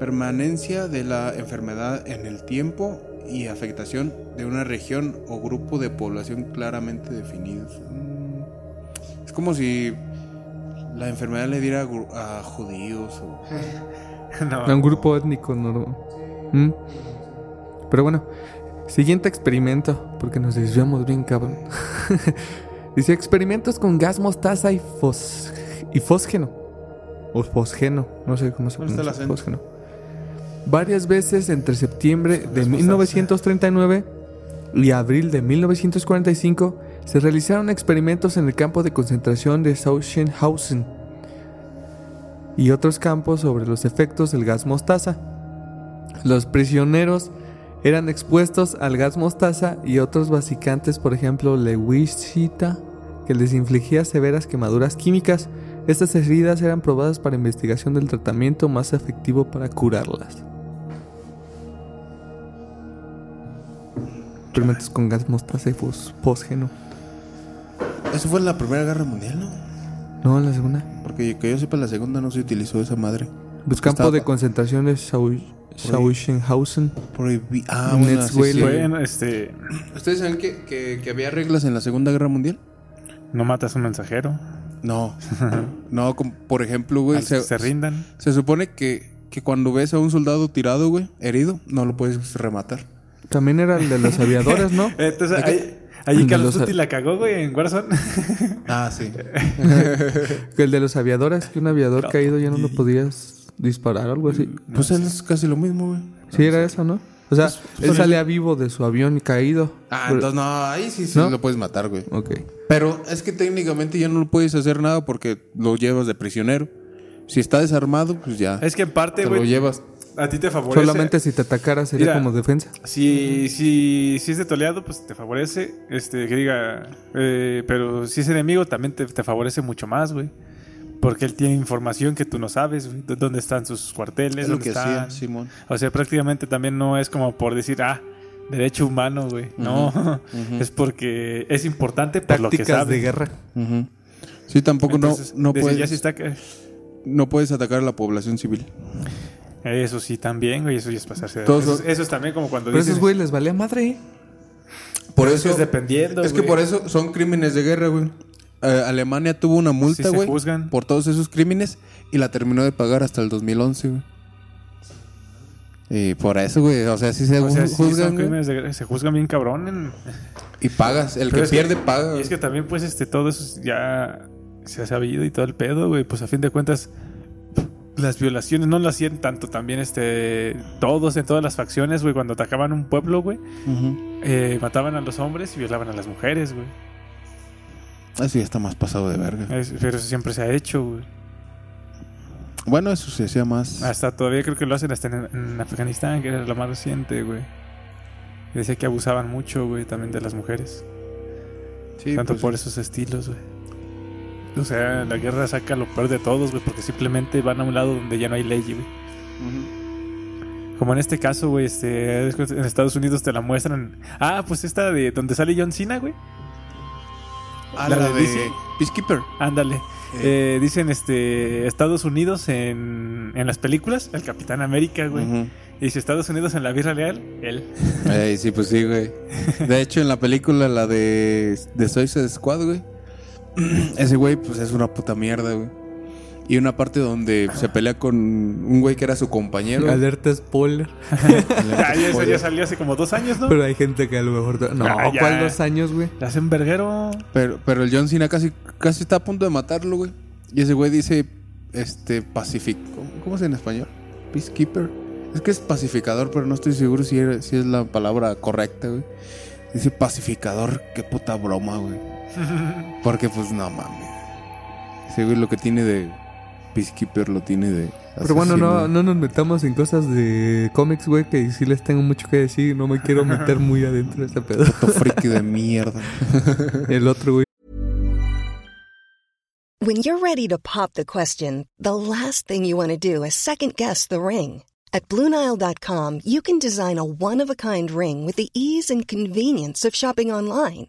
[SPEAKER 2] Permanencia de la enfermedad en el tiempo y afectación de una región o grupo de población claramente definidos. Mm, Es como si la enfermedad le diera a judíos o...
[SPEAKER 3] no.
[SPEAKER 1] A un grupo étnico, ¿no? ¿Mm? Pero bueno, siguiente experimento, porque nos desviamos bien, cabrón. Dice experimentos con gas mostaza y, fos y fósgeno. O fosgeno, no sé cómo se
[SPEAKER 2] ¿Dónde está el
[SPEAKER 1] pronuncia. Fósgeno. Varias veces entre septiembre de
[SPEAKER 3] Gas mostaza.
[SPEAKER 1] 1939 y abril de 1945 se realizaron experimentos en el campo de concentración de Sachsenhausen y otros campos sobre los efectos del gas mostaza. Los prisioneros eran expuestos al gas mostaza y otros basicantes, por ejemplo, leucita, que les infligía severas quemaduras químicas. Estas heridas eran probadas para investigación del tratamiento más efectivo para curarlas. Experimentos con gas mostaza y fos- fósgeno.
[SPEAKER 2] Eso fue en la Primera Guerra Mundial, ¿no?
[SPEAKER 1] No, en la segunda.
[SPEAKER 2] Porque que yo sepa, en la segunda no se utilizó esa madre.
[SPEAKER 1] Pues campo
[SPEAKER 2] Estaba-
[SPEAKER 1] de concentración de Sau- Sachsenhausen.
[SPEAKER 2] Prohibí. Ah, bueno, sí, sí.
[SPEAKER 3] Bueno, este,
[SPEAKER 2] ¿Ustedes saben que, que, que había reglas en la Segunda Guerra Mundial?
[SPEAKER 3] no matas a un mensajero,
[SPEAKER 2] No. no, como, por ejemplo, güey, se,
[SPEAKER 3] se rindan.
[SPEAKER 2] se supone que, que cuando ves a un soldado tirado, güey, herido, no lo puedes rematar.
[SPEAKER 1] También era el de los aviadores, ¿no?
[SPEAKER 3] Entonces,
[SPEAKER 2] ¿De
[SPEAKER 1] De
[SPEAKER 3] Carlos
[SPEAKER 1] los-
[SPEAKER 3] Tutti la cagó, güey, en Warzone.
[SPEAKER 2] Ah, sí.
[SPEAKER 1] Que el de los aviadores, que un aviador caído ya no lo podías disparar o algo así.
[SPEAKER 2] pues es casi lo mismo, güey.
[SPEAKER 1] Sí, era eso, ¿no? O sea, él salía vivo de su avión caído.
[SPEAKER 2] Ah,
[SPEAKER 1] Pero-
[SPEAKER 2] entonces no, ahí sí, sí
[SPEAKER 1] ¿No?
[SPEAKER 2] lo puedes matar, güey.
[SPEAKER 1] Ok.
[SPEAKER 2] Pero es que técnicamente ya no lo puedes hacer nada porque lo llevas de prisionero. Si está desarmado, pues ya.
[SPEAKER 3] es que en parte,
[SPEAKER 2] te lo
[SPEAKER 3] güey,
[SPEAKER 2] llevas.
[SPEAKER 3] A ti te favorece.
[SPEAKER 1] Solamente si te atacara sería
[SPEAKER 3] Mira,
[SPEAKER 1] como defensa.
[SPEAKER 3] Si, si, si es de toleado, pues te favorece. Este, que diga. eh, pero si es enemigo, también te, te favorece mucho más, güey. Porque él tiene información que tú no sabes, güey. ¿Dónde están sus cuarteles?
[SPEAKER 2] Es lo
[SPEAKER 3] ¿Dónde
[SPEAKER 2] que
[SPEAKER 3] están?
[SPEAKER 2] hacía Simón.
[SPEAKER 3] O sea, prácticamente también no es como por decir, ah, derecho humano, güey. No, es porque es importante por lo que sabe.
[SPEAKER 1] de guerra.
[SPEAKER 2] Sí, tampoco
[SPEAKER 3] Entonces,
[SPEAKER 2] no, no, puedes,
[SPEAKER 3] ya sí está que-
[SPEAKER 2] no puedes atacar a la población civil.
[SPEAKER 3] Eso sí, también, güey. Eso ya es pasarse. de-
[SPEAKER 2] Todos
[SPEAKER 3] eso, eso es también como cuando
[SPEAKER 1] Pero esos güey les valía madre.
[SPEAKER 2] Por
[SPEAKER 3] Pero
[SPEAKER 2] eso
[SPEAKER 3] es dependiendo,
[SPEAKER 2] Es que por eso son crímenes de guerra, güey. Eh, Alemania tuvo una multa, güey,
[SPEAKER 3] juzgan.
[SPEAKER 2] por todos esos crímenes y la terminó de pagar hasta el 2011, güey. Y por eso, güey, o sea, sí se
[SPEAKER 3] O sea, sí
[SPEAKER 2] juzgan,
[SPEAKER 3] crímenes de se juzgan bien cabrón. en-
[SPEAKER 2] y pagas. El
[SPEAKER 3] Pero
[SPEAKER 2] que
[SPEAKER 3] es que-
[SPEAKER 2] pierde paga.
[SPEAKER 3] Y es que también, pues, este, todo eso ya se ha sabido y todo el pedo, güey. Pues a fin de cuentas, las violaciones no lo hacían tanto también, este, todos en todas las facciones, güey, cuando atacaban un pueblo, güey, eh, mataban a los hombres y violaban a las mujeres, güey.
[SPEAKER 2] Eso ya está más pasado de verga.
[SPEAKER 3] Es- pero eso siempre se ha hecho, güey.
[SPEAKER 2] Bueno, eso se hacía más.
[SPEAKER 3] Hasta todavía creo que lo hacen hasta en, en Afganistán, que era lo más reciente, güey. Decía que abusaban mucho, güey, también de las mujeres.
[SPEAKER 2] Sí,
[SPEAKER 3] Tanto
[SPEAKER 2] pues,
[SPEAKER 3] por esos estilos, güey. O sea, la guerra saca lo peor de todos, güey, porque simplemente van a un lado donde ya no hay ley, güey. Como en este caso, güey, este, en Estados Unidos te la muestran. Ah, pues esta de donde sale John Cena, güey.
[SPEAKER 2] Ah,
[SPEAKER 3] La
[SPEAKER 2] la,
[SPEAKER 3] de.
[SPEAKER 2] Peacekeeper.
[SPEAKER 3] Ándale. Eh, dicen este Estados Unidos en, en las películas, el Capitán América, güey.
[SPEAKER 2] Ujú.
[SPEAKER 3] Y dice Estados Unidos en la vida real, él.
[SPEAKER 2] Ey, sí, pues sí, güey. De hecho, en la película, la de, de Suicide Squad, güey. Ese güey, pues es una puta mierda, güey. Y una parte donde se pelea con un güey que era su compañero.
[SPEAKER 1] Alerta spoiler.
[SPEAKER 3] Ah, ya, eso ya salió hace como dos años, ¿no?
[SPEAKER 1] Pero hay gente que a lo mejor. No,
[SPEAKER 3] Ah.
[SPEAKER 1] ¿cuál dos años, güey?
[SPEAKER 3] Le hacen verguero.
[SPEAKER 2] Pero, pero el John Cena casi, casi está a punto de matarlo, güey. Y ese güey dice, este, pacífico. ¿Cómo, cómo es en español? Peacekeeper. Es que es pacificador, pero no estoy seguro si, era- si es la palabra correcta, güey. Dice pacificador, qué puta broma, güey. Porque pues no mames. Ese güey lo que tiene de Peacekeeper lo tiene de...
[SPEAKER 1] Pero bueno, no, no nos metamos en cosas de cómics, güey, que sí les tengo mucho que decir. No me quiero meter muy adentro de este pedo.
[SPEAKER 2] Friki de mierda.
[SPEAKER 1] El otro, güey.
[SPEAKER 4] When you're ready to pop the question, the last thing you want to do is second guess the ring. At Bluenile.com, you can design a one of a kind ring with the ease and convenience of shopping online.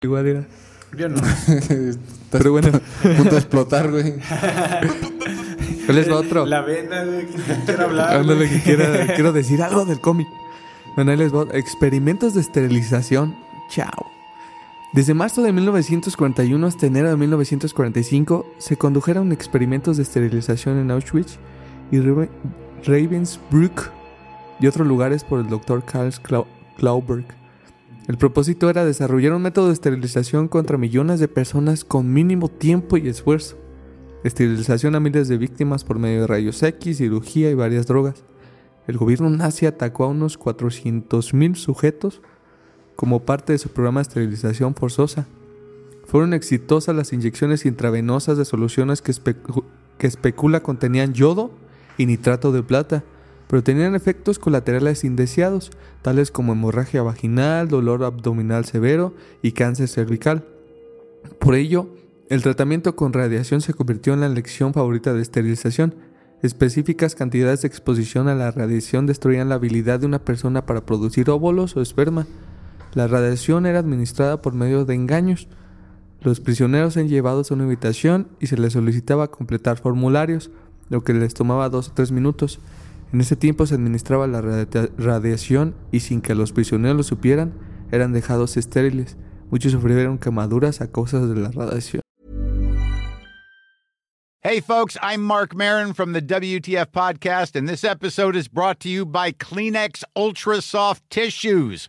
[SPEAKER 1] Igual era.
[SPEAKER 3] Yo no.
[SPEAKER 2] Estás
[SPEAKER 1] Pero bueno.
[SPEAKER 2] punto de explotar, güey.
[SPEAKER 1] ¿Cuál les va otro?
[SPEAKER 3] La vena, güey. ¿Quién quiere hablar?
[SPEAKER 1] Ándale, que quiera, quiero decir algo del cómic. Bueno, ahí les va. Experimentos de esterilización. Chao. Desde marzo de 1941 hasta enero de 1945 se condujeron experimentos de esterilización en Auschwitz y Rave- Ravensbrück y otros lugares por el Dr. Karl Klau- Klauberg. El propósito era desarrollar un método de esterilización contra millones de personas con mínimo tiempo y esfuerzo. Esterilización a miles de víctimas por medio de rayos X, cirugía y varias drogas. El gobierno nazi atacó a unos 400.000 sujetos como parte de su programa de esterilización forzosa. Fueron exitosas las inyecciones intravenosas de soluciones que, que especula contenían yodo y nitrato de plata, pero tenían efectos colaterales indeseados, tales como hemorragia vaginal, dolor abdominal severo y cáncer cervical. Por ello, el tratamiento con radiación se convirtió en la elección favorita de esterilización. Específicas cantidades de exposición a la radiación destruían la habilidad de una persona para producir óvulos o esperma. La radiación era administrada por medio de engaños. Los prisioneros eran llevados a una habitación y se les solicitaba completar formularios, lo que les tomaba dos o tres minutos. En ese tiempo se administraba la radia- radiación y sin que los prisioneros lo supieran, eran dejados estériles. Muchos sufrieron quemaduras a causa de la radiación.
[SPEAKER 5] Hey, folks, I'm Mark Marin from the WTF Podcast, and this episode is brought to you by Kleenex Ultra Soft Tissues,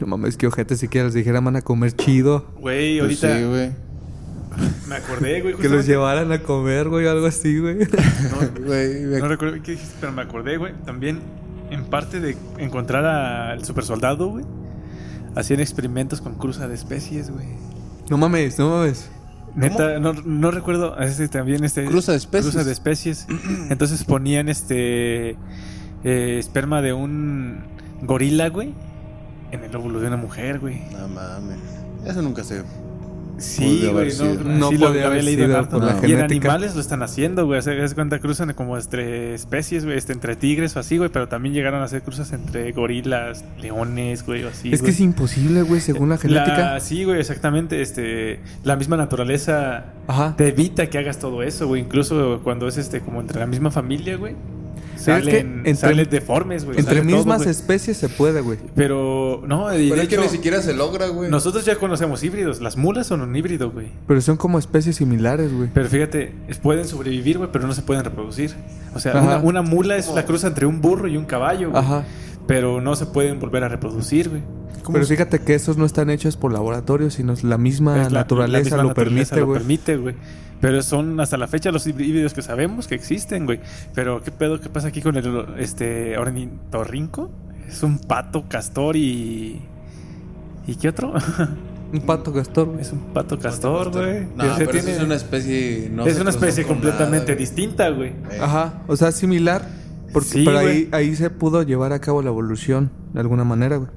[SPEAKER 1] No mames, que ojete si que les dijera van a comer chido.
[SPEAKER 3] Güey,
[SPEAKER 2] Pues
[SPEAKER 3] ahorita
[SPEAKER 2] sí, güey.
[SPEAKER 3] me acordé, güey.
[SPEAKER 1] Que los llevaran a comer, güey, algo así, güey.
[SPEAKER 2] Güey, me-
[SPEAKER 3] No recuerdo qué dijiste, pero me acordé, güey. También, en parte de encontrar al super soldado, güey. Hacían experimentos con cruza de especies, güey.
[SPEAKER 1] No mames, no mames.
[SPEAKER 3] Neta, no, no recuerdo. Este también este.
[SPEAKER 2] Cruza de especies.
[SPEAKER 3] Cruza de especies. Entonces ponían este. eh, esperma de un gorila, güey. En el óvulo de una mujer, güey.
[SPEAKER 2] No mames. Eso nunca se.
[SPEAKER 3] Sí, güey.
[SPEAKER 2] sido.
[SPEAKER 3] No,
[SPEAKER 1] No podía haber
[SPEAKER 3] leído
[SPEAKER 1] sido por la
[SPEAKER 3] y en
[SPEAKER 1] genética.
[SPEAKER 3] animales lo están haciendo, güey. Se das cuenta, cruzan como entre especies, güey. Este, entre tigres o así, güey. Pero también llegaron a hacer cruzas entre gorilas, leones, güey, o así.
[SPEAKER 1] es que es imposible, güey, según la genética.
[SPEAKER 3] La- sí, güey, exactamente. Este, la misma naturaleza
[SPEAKER 1] Ajá.
[SPEAKER 3] te evita que hagas todo eso, güey. Incluso cuando es este como entre la misma familia, güey.
[SPEAKER 1] Pero es que
[SPEAKER 3] Salen,
[SPEAKER 1] entre-
[SPEAKER 3] salen deformes, güey.
[SPEAKER 1] Entre
[SPEAKER 3] todo,
[SPEAKER 1] mismas especies se puede, güey.
[SPEAKER 3] Pero, no, y
[SPEAKER 2] Pero
[SPEAKER 3] de
[SPEAKER 2] es que ni siquiera se logra, güey.
[SPEAKER 3] nosotros ya conocemos híbridos. Las mulas son un híbrido, güey.
[SPEAKER 1] Pero son como especies similares, güey.
[SPEAKER 3] Pero fíjate, pueden sobrevivir, güey, pero no se pueden reproducir. O sea, una, una mula es la cruza entre un burro y un caballo, güey.
[SPEAKER 1] Ajá.
[SPEAKER 3] Pero no se pueden volver a reproducir, güey.
[SPEAKER 1] Pero fíjate que esos no están hechos por laboratorio, sino la misma
[SPEAKER 3] Es la-
[SPEAKER 1] naturaleza
[SPEAKER 3] la misma
[SPEAKER 1] lo
[SPEAKER 3] naturaleza
[SPEAKER 1] permite,
[SPEAKER 3] lo
[SPEAKER 1] güey.
[SPEAKER 3] permite, güey. Pero son hasta la fecha los híbridos que sabemos que existen, güey. Pero qué pedo, qué pasa aquí con el este ornitorrinco? Es un pato castor y ¿y qué otro?
[SPEAKER 1] Un pato castor, güey.
[SPEAKER 3] es un pato castor, güey.
[SPEAKER 2] No,
[SPEAKER 3] sea,
[SPEAKER 2] pero eso es una especie. No
[SPEAKER 3] es una especie completamente
[SPEAKER 2] nada,
[SPEAKER 3] distinta, güey.
[SPEAKER 2] Eh,
[SPEAKER 1] Ajá, o sea, similar. Porque,
[SPEAKER 3] Sí,
[SPEAKER 1] pero ahí, ahí se pudo llevar a cabo la evolución de alguna manera, güey.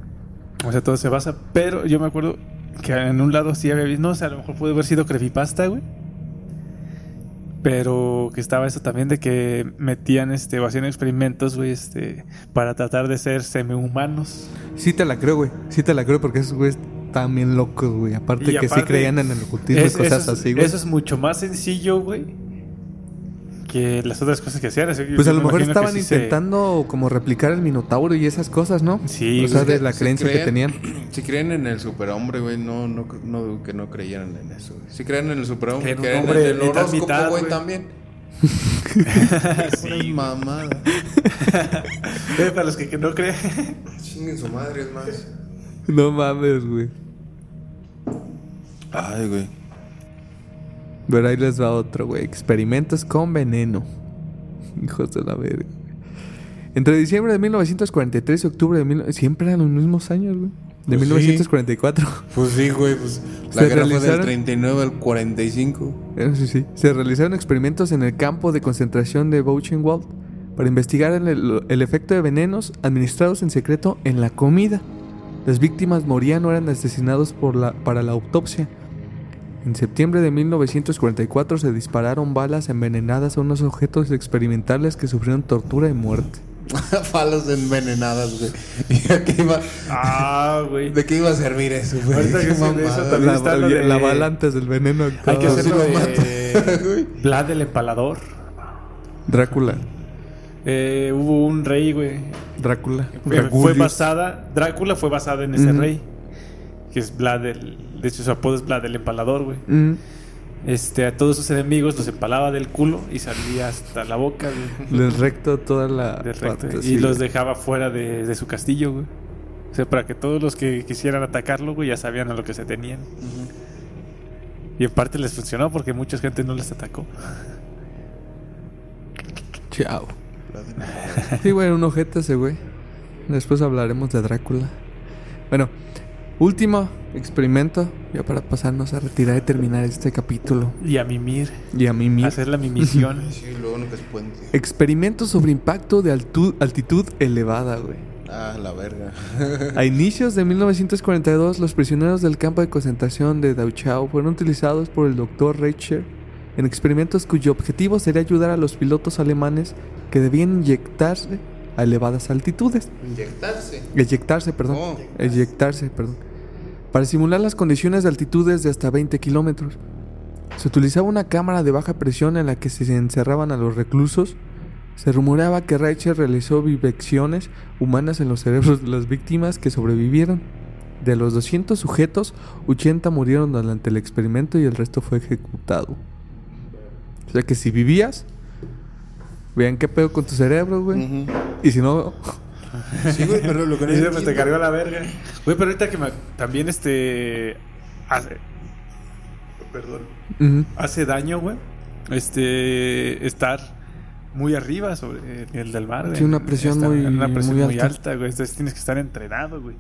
[SPEAKER 3] O sea, todo se basa. Pero yo me acuerdo que en un lado sí había visto. No, o sea, a lo mejor puede haber sido creepypasta, güey. Pero que estaba eso también de que metían este, o hacían experimentos, güey, este, para tratar de ser semi-humanos.
[SPEAKER 1] Sí te la creo, güey. Sí te la creo porque esos güeyes bien locos, güey. Aparte
[SPEAKER 3] Y
[SPEAKER 1] que sí creían en el ocultismo y cosas
[SPEAKER 3] es-
[SPEAKER 1] así, güey.
[SPEAKER 3] Eso es mucho más sencillo, güey, que las otras cosas que hacían.
[SPEAKER 1] Pues a lo
[SPEAKER 3] me
[SPEAKER 1] mejor estaban
[SPEAKER 3] sí se-
[SPEAKER 1] intentando como replicar el minotauro y esas cosas, ¿no?
[SPEAKER 3] Sí,
[SPEAKER 1] O sea,
[SPEAKER 3] güey.
[SPEAKER 1] de la creencia que tenían.
[SPEAKER 2] Si creen en el superhombre, güey, no, no, no que no creyeran en eso. güey. Si creen en el superhombre, creen en el horóscopo, güey,
[SPEAKER 3] güey.
[SPEAKER 2] también.
[SPEAKER 3] Sí,
[SPEAKER 2] Una mamada.
[SPEAKER 3] Eh, para los que, que no creen.
[SPEAKER 2] Chinguen su madre, es más.
[SPEAKER 1] No mames, güey.
[SPEAKER 2] Ay, güey.
[SPEAKER 1] Pero ahí les va otro, güey. Experimentos con veneno. Hijos de la verga. Entre diciembre de 1943 y octubre de... Mil... Siempre eran los mismos años, güey. De
[SPEAKER 2] Pues sí.
[SPEAKER 1] 1944.
[SPEAKER 2] Pues sí, güey, pues la
[SPEAKER 1] Se
[SPEAKER 2] guerra fue del
[SPEAKER 1] realizaron-
[SPEAKER 2] 39 al 45.
[SPEAKER 1] Eso sí, sí. Se realizaron experimentos en el campo de concentración de Buchenwald para investigar el, el efecto de venenos administrados en secreto en la comida. Las víctimas morían o eran asesinados por la, para la autopsia. En septiembre de 1944 se dispararon balas envenenadas a unos objetos experimentales que sufrieron tortura y muerte.
[SPEAKER 2] Falas envenenadas, güey. ¿Y a qué iba,
[SPEAKER 3] Ah, güey.
[SPEAKER 2] ¿De qué iba a servir eso, güey?
[SPEAKER 3] Ahorita que eso también
[SPEAKER 1] La,
[SPEAKER 3] está lo de-
[SPEAKER 1] la bala antes del veneno.
[SPEAKER 3] Hay que
[SPEAKER 1] actuaba.
[SPEAKER 3] hacerlo de. Vlad el Empalador.
[SPEAKER 1] Drácula.
[SPEAKER 3] Eh, hubo un rey, güey.
[SPEAKER 1] Drácula.
[SPEAKER 3] Fue basada, Drácula fue basada en ese rey. Que es Vlad el. De hecho, su apodo es Vlad el Empalador, güey.
[SPEAKER 1] Mm,
[SPEAKER 3] Este, a todos sus enemigos los empalaba del culo y salía hasta la boca, güey.
[SPEAKER 1] les recto toda la
[SPEAKER 3] Del recto,
[SPEAKER 1] parte,
[SPEAKER 3] y
[SPEAKER 1] sí,
[SPEAKER 3] los dejaba fuera de, de su castillo, güey. O sea, para que todos los que quisieran atacarlo, güey, ya sabían a lo que se tenían. Y en parte les funcionó porque mucha gente no les atacó.
[SPEAKER 1] Chao. Sí, güey, un ojete ese, güey. Después hablaremos de Drácula. Bueno, último experimento, ya para pasarnos a retirar y terminar este capítulo.
[SPEAKER 3] Y a mimir,
[SPEAKER 1] Y a mí mismo.
[SPEAKER 3] hacer la mimisión.
[SPEAKER 2] Sí, luego nunca se pueden.
[SPEAKER 1] Experimentos sobre impacto de altu- altitud elevada, güey.
[SPEAKER 2] Ah, la verga.
[SPEAKER 1] A inicios de 1942, los prisioneros del campo de concentración de Dachau fueron utilizados por el Dr. Reicher en experimentos cuyo objetivo sería ayudar a los pilotos alemanes que debían inyectarse a elevadas altitudes.
[SPEAKER 2] Inyectarse.
[SPEAKER 1] Eyectarse, perdón.
[SPEAKER 2] Oh.
[SPEAKER 1] Eyectarse, perdón. Para simular las condiciones de altitudes de hasta 20 kilómetros. Se utilizaba una cámara de baja presión en la que se encerraban a los reclusos. Se rumoreaba que Reicher realizó vivecciones humanas en los cerebros de las víctimas que sobrevivieron. De los 200 sujetos, 80 murieron durante el experimento y el resto fue ejecutado. O sea que si vivías, vean qué pedo con tu cerebro, güey. Y si no,
[SPEAKER 2] Sí, güey, pero lo que no
[SPEAKER 3] pues te cargó a la verga. Güey, pero ahorita que me- también este. Hace, perdón. Hace daño, güey. Este. Estar muy arriba sobre el nivel del mar. güey.
[SPEAKER 1] Sí, una presión
[SPEAKER 3] Estar
[SPEAKER 1] muy-
[SPEAKER 3] Una presión
[SPEAKER 1] muy
[SPEAKER 3] muy,
[SPEAKER 1] alta.
[SPEAKER 3] alta. güey. Entonces tienes que estar entrenado, güey.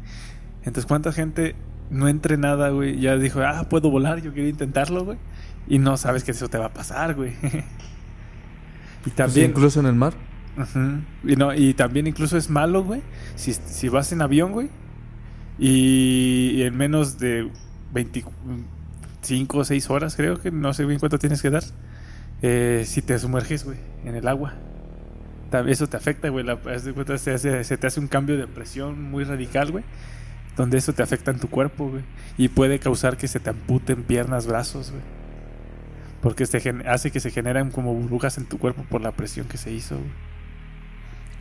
[SPEAKER 3] Entonces, ¿cuánta gente no entrenada, güey, ya dijo, ah, puedo volar, yo quiero intentarlo, güey. Y no sabes que eso te va a pasar, güey. y
[SPEAKER 1] Pues
[SPEAKER 3] también...
[SPEAKER 1] incluso en el mar.
[SPEAKER 3] Y, no, y también incluso es malo, güey, si, si vas en avión, güey, y, y en menos de 25 o 6 horas, creo que no sé bien cuánto tienes que dar, eh, si te sumerges, güey, en el agua. Eso te afecta, güey. la- se, hace- se te hace un cambio de presión muy radical, güey. Donde eso te afecta en tu cuerpo, güey. Y puede causar que se te amputen piernas, brazos, güey. Porque gen- hace que se generan como burbujas en tu cuerpo por la presión que se hizo, güey.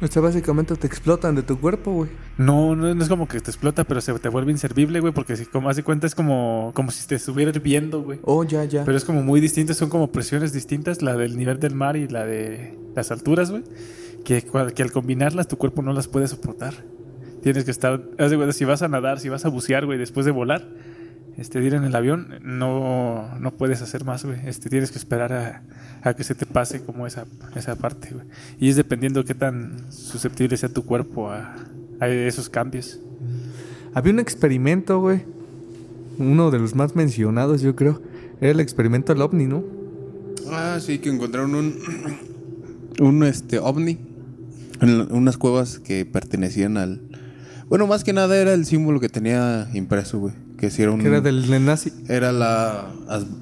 [SPEAKER 1] O sea, básicamente te explotan de tu cuerpo, güey.
[SPEAKER 3] No, no, no es como que te explota, pero se te vuelve inservible, güey, porque si como hace cuenta es como, como si te estuviera hirviendo, güey.
[SPEAKER 1] Oh, ya, ya.
[SPEAKER 3] Pero es como muy distinto, son como presiones distintas, la del nivel del mar y la de las alturas, güey. Que, al combinarlas tu cuerpo no las puede soportar. Tienes que estar, haz de cuenta, si vas a nadar, si vas a bucear, güey, después de volar, este, de ir en el avión, no, no puedes hacer más, güey. Este, tienes que esperar a, a que se te pase como esa, esa parte, güey. Y es dependiendo qué tan susceptible sea tu cuerpo a, a esos cambios.
[SPEAKER 1] Había un experimento, güey. Uno de los más mencionados, yo creo. Era el experimento del ovni, ¿no?
[SPEAKER 2] Ah, sí, que encontraron un, un este, ovni en unas cuevas que pertenecían al... Bueno, más que nada era el símbolo que tenía impreso, güey. Que era un...
[SPEAKER 1] Que era del nazi.
[SPEAKER 2] Era la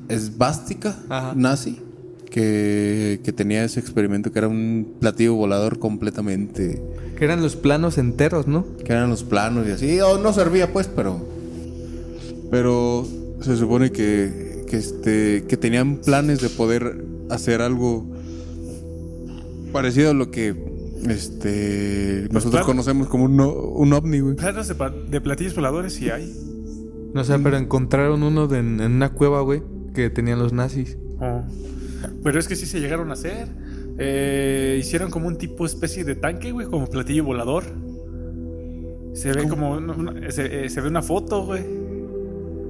[SPEAKER 2] esvástica nazi que, que tenía ese experimento que era un platillo volador completamente...
[SPEAKER 1] Que eran los planos enteros, ¿no?
[SPEAKER 2] Que eran los planos y así. O no servía pues, pero... Pero se supone que, que, este, que tenían planes de poder hacer algo parecido a lo que este, nosotros conocemos como un, un ovni, güey.
[SPEAKER 3] Planos de, de platillos voladores sí hay.
[SPEAKER 1] No sé, pero encontraron uno de- en, en una cueva, güey, que tenían los nazis.
[SPEAKER 3] Oh. Pero es que sí se llegaron a hacer. Eh, hicieron como un tipo especie de tanque, güey, como platillo volador. Se ve como una- una- se, eh, se ve una foto, güey.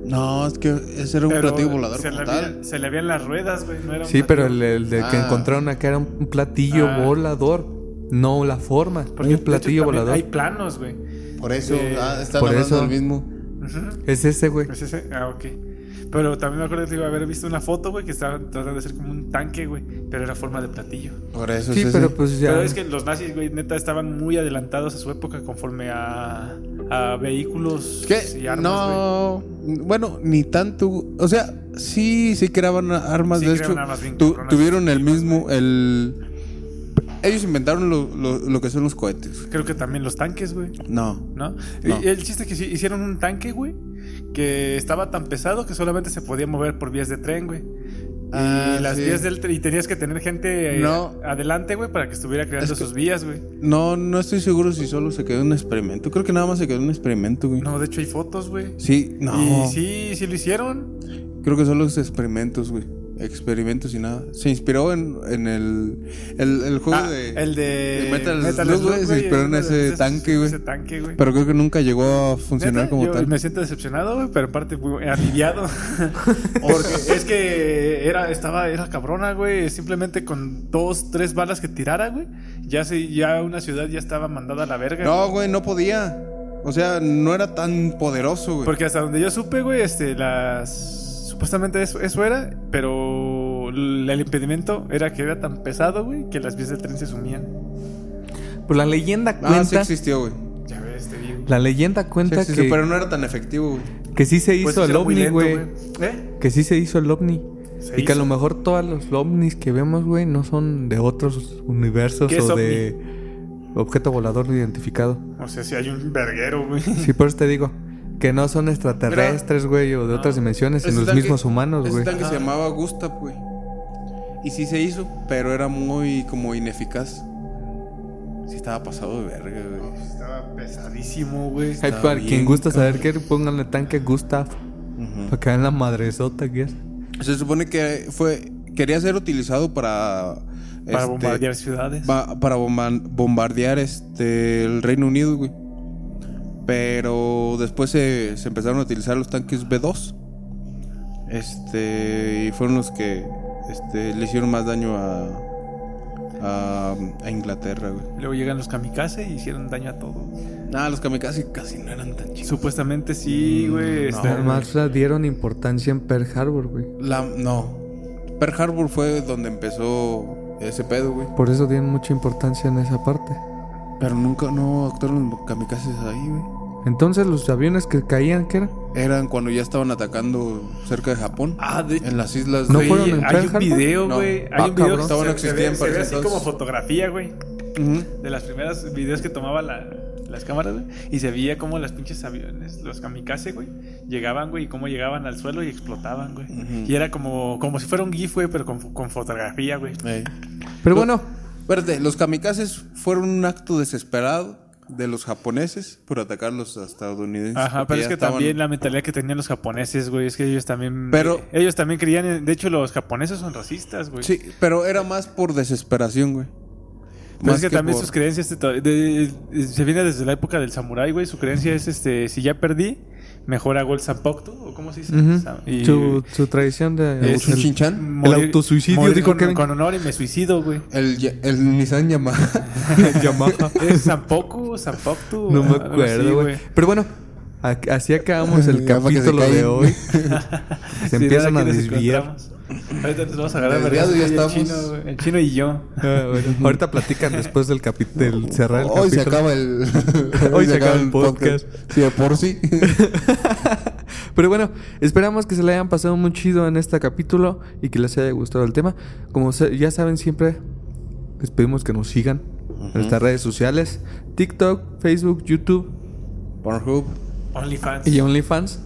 [SPEAKER 2] No, es que ese era un
[SPEAKER 3] Pero
[SPEAKER 2] platillo volador
[SPEAKER 3] se
[SPEAKER 2] como
[SPEAKER 3] le, se le veían las ruedas, güey. No era un
[SPEAKER 1] Sí, pero el, de que
[SPEAKER 2] Ah.
[SPEAKER 1] encontraron acá era un platillo
[SPEAKER 3] Ah.
[SPEAKER 1] volador. No la forma.
[SPEAKER 3] Porque,
[SPEAKER 1] un
[SPEAKER 3] hecho,
[SPEAKER 1] platillo volador.
[SPEAKER 3] Hay planos, güey.
[SPEAKER 2] Por eso,
[SPEAKER 3] Eh,
[SPEAKER 2] ah, están
[SPEAKER 1] por
[SPEAKER 2] hablando
[SPEAKER 1] eso.
[SPEAKER 2] del mismo.
[SPEAKER 1] Es ese, güey.
[SPEAKER 3] ¿Es ese? Ah, ok. Pero también me acuerdo de haber visto una foto, güey, que estaban tratando de hacer como un tanque, güey. Pero era forma de platillo.
[SPEAKER 2] Por eso
[SPEAKER 1] Sí,
[SPEAKER 2] es
[SPEAKER 1] pero
[SPEAKER 2] ese.
[SPEAKER 1] pues ya.
[SPEAKER 3] Pero es que los nazis, güey, neta, estaban muy adelantados a su época conforme a, a vehículos
[SPEAKER 2] ¿Qué?
[SPEAKER 3] y armas,
[SPEAKER 2] no, bueno, ni tanto. O sea, sí, sí creaban armas.
[SPEAKER 3] Sí
[SPEAKER 2] de
[SPEAKER 3] creaban
[SPEAKER 2] hecho,
[SPEAKER 3] armas bien
[SPEAKER 2] tu- tuvieron el mismo, el... Ellos inventaron lo, lo- lo que son los cohetes.
[SPEAKER 3] Creo que también los tanques, güey,
[SPEAKER 2] No.
[SPEAKER 3] ¿no?
[SPEAKER 2] No.
[SPEAKER 3] Y el chiste es que hicieron un tanque, güey, que estaba tan pesado que solamente se podía mover por vías de tren, güey.
[SPEAKER 2] Ah,
[SPEAKER 3] y las
[SPEAKER 2] sí.
[SPEAKER 3] vías del tren, y tenías que tener gente eh,
[SPEAKER 2] No.
[SPEAKER 3] adelante, güey, para que estuviera creando
[SPEAKER 2] Es que-
[SPEAKER 3] sus vías, güey.
[SPEAKER 2] No, no estoy seguro si solo se quedó un experimento. Creo que nada más se quedó un experimento, güey.
[SPEAKER 3] No, de hecho hay fotos, güey.
[SPEAKER 2] Sí, no.
[SPEAKER 3] Y sí, sí lo hicieron.
[SPEAKER 2] Creo que solo es experimentos, güey. Experimentos y nada. Se inspiró en, en el, el, el juego
[SPEAKER 3] Ah,
[SPEAKER 2] de...
[SPEAKER 3] el de,
[SPEAKER 2] de Metal Slug, güey, se inspiró en ese tanque, güey.
[SPEAKER 3] Ese tanque, güey.
[SPEAKER 2] Pero creo que nunca llegó a funcionar
[SPEAKER 3] Neta,
[SPEAKER 2] como
[SPEAKER 3] yo
[SPEAKER 2] tal.
[SPEAKER 3] Me siento decepcionado, güey, pero en parte muy aliviado. Porque es que era, estaba, era cabrona, güey. Simplemente con dos, tres balas que tirara, güey. Ya se, ya una ciudad ya estaba mandada a la verga.
[SPEAKER 2] No, güey, no podía. O sea, no era tan poderoso, güey.
[SPEAKER 3] Porque hasta donde yo supe, güey, este, las. Supuestamente eso, eso era, pero el impedimento era que era tan pesado, güey, que las vías del tren se sumían.
[SPEAKER 1] Pues la leyenda
[SPEAKER 2] Ah, sí
[SPEAKER 1] cuenta.
[SPEAKER 2] existió, güey.
[SPEAKER 3] Ya ves, te digo.
[SPEAKER 1] la leyenda
[SPEAKER 2] Sí
[SPEAKER 1] cuenta
[SPEAKER 2] existió,
[SPEAKER 1] que,
[SPEAKER 2] pero no era tan efectivo, güey.
[SPEAKER 1] que sí se hizo
[SPEAKER 3] Pues
[SPEAKER 1] el
[SPEAKER 3] era muy
[SPEAKER 1] ovni, güey.
[SPEAKER 3] ¿Eh?
[SPEAKER 1] Que sí se hizo el ovni.
[SPEAKER 3] Se
[SPEAKER 1] y que a
[SPEAKER 3] hizo.
[SPEAKER 1] lo mejor todos los ovnis que vemos, güey, no son de otros universos
[SPEAKER 3] ¿Qué es
[SPEAKER 1] o de objeto volador no identificado.
[SPEAKER 3] O sea, si hay un verguero, güey.
[SPEAKER 1] Sí, por eso te digo. Que no son extraterrestres, güey, o de otras dimensiones,
[SPEAKER 2] Ese
[SPEAKER 1] sino los
[SPEAKER 2] tanque-
[SPEAKER 1] mismos humanos,
[SPEAKER 2] ese
[SPEAKER 1] güey.
[SPEAKER 2] tanque se llamaba Gustav, güey. Y sí se hizo, pero era muy como ineficaz. Sí estaba pasado de verga, güey.
[SPEAKER 3] Estaba pesadísimo, güey.
[SPEAKER 1] Ay, para
[SPEAKER 2] bien,
[SPEAKER 1] quien gusta saber qué, pónganle tanque Gustav. Para que vean la madresota que es.
[SPEAKER 2] Se supone que fue quería ser utilizado para
[SPEAKER 3] Para
[SPEAKER 2] este,
[SPEAKER 3] bombardear ciudades.
[SPEAKER 2] ba- para bomba- bombardear este el Reino Unido, güey. Pero después se, se empezaron a utilizar los tanques B2. Este, y fueron los que este, le hicieron más daño a, a, a Inglaterra, güey.
[SPEAKER 3] Luego llegan los kamikaze y hicieron daño a todo.
[SPEAKER 2] Nah, los kamikaze casi no eran tan chicos.
[SPEAKER 3] Supuestamente sí, güey. este,
[SPEAKER 1] Además le dieron importancia en Pearl Harbor, güey.
[SPEAKER 2] La, no. Pearl Harbor fue donde empezó ese pedo, güey.
[SPEAKER 1] Por eso dieron mucha importancia en esa parte.
[SPEAKER 2] Pero nunca, no actuaron los kamikazes ahí, güey.
[SPEAKER 1] Entonces los aviones que caían, ¿qué era?
[SPEAKER 2] Eran cuando ya estaban atacando cerca de Japón.
[SPEAKER 3] Ah, de
[SPEAKER 2] En las islas
[SPEAKER 1] ¿No
[SPEAKER 2] de-
[SPEAKER 1] fueron en
[SPEAKER 3] hay
[SPEAKER 1] Pearl
[SPEAKER 3] un
[SPEAKER 1] Harbor?
[SPEAKER 3] video,
[SPEAKER 2] No.
[SPEAKER 3] güey.
[SPEAKER 1] Ah,
[SPEAKER 3] Hay un video que
[SPEAKER 2] no
[SPEAKER 3] se, se
[SPEAKER 2] existían
[SPEAKER 3] ve, se
[SPEAKER 2] para
[SPEAKER 3] ve así como fotografía, güey.
[SPEAKER 2] Ujú.
[SPEAKER 3] De las primeras videos que tomaba la- las cámaras, güey. Y se veía como las pinches aviones, los kamikaze, güey, llegaban, güey, y cómo llegaban al suelo y explotaban, güey.
[SPEAKER 2] Ujú.
[SPEAKER 3] Y era como, como si fuera un GIF, güey, pero con, con fotografía, güey.
[SPEAKER 2] Ey.
[SPEAKER 1] Pero bueno,
[SPEAKER 2] Espérate, los kamikazes fueron un acto desesperado de los japoneses por atacar a los estadounidenses.
[SPEAKER 3] Ajá, pero es que
[SPEAKER 2] estaban-
[SPEAKER 3] también la mentalidad que tenían los japoneses, güey, es que ellos también...
[SPEAKER 2] Pero-
[SPEAKER 3] Ellos también creían, en- de hecho, los japoneses son racistas, güey.
[SPEAKER 2] Sí, pero era más por desesperación, güey.
[SPEAKER 3] Pero es que, también
[SPEAKER 2] por-
[SPEAKER 3] sus creencias de to- de- de- se viene desde la época del samurái, güey. Su creencia es este, si ya perdí, mejor hago el zanpoktu, o cómo se dice.
[SPEAKER 1] ujú,
[SPEAKER 3] Sam- y-
[SPEAKER 1] su, su tradición de...
[SPEAKER 3] es
[SPEAKER 2] un
[SPEAKER 1] el-
[SPEAKER 2] chinchan.
[SPEAKER 3] morir-
[SPEAKER 1] El autosuicidio,
[SPEAKER 3] morir
[SPEAKER 1] dijo
[SPEAKER 3] con,
[SPEAKER 1] Kevin.
[SPEAKER 3] con honor y me suicido, güey.
[SPEAKER 2] El, el Nissan Yamaha.
[SPEAKER 1] Yamaha.
[SPEAKER 3] ¿Es zanpoku, zanpoktu?
[SPEAKER 1] No me acuerdo, güey. Pero bueno, así acabamos el capítulo de hoy. Se empiezan a desviar.
[SPEAKER 3] Ahorita nos vamos a agarrar vergas,
[SPEAKER 2] ya
[SPEAKER 3] el
[SPEAKER 2] estamos.
[SPEAKER 3] chino, el chino y yo.
[SPEAKER 1] Ah, bueno. Ahorita platican después del capítulo, del cerrar el
[SPEAKER 2] Hoy
[SPEAKER 1] capítulo.
[SPEAKER 2] se acaba el.
[SPEAKER 1] Hoy se acaba el podcast.
[SPEAKER 2] Sí, de por sí.
[SPEAKER 1] Pero bueno, esperamos que se le hayan pasado muy chido en este capítulo y que les haya gustado el tema. Como se- ya saben siempre, les pedimos que nos sigan en nuestras redes sociales. TikTok, Facebook, YouTube
[SPEAKER 2] Pornhub,
[SPEAKER 3] OnlyFans.
[SPEAKER 1] y OnlyFans.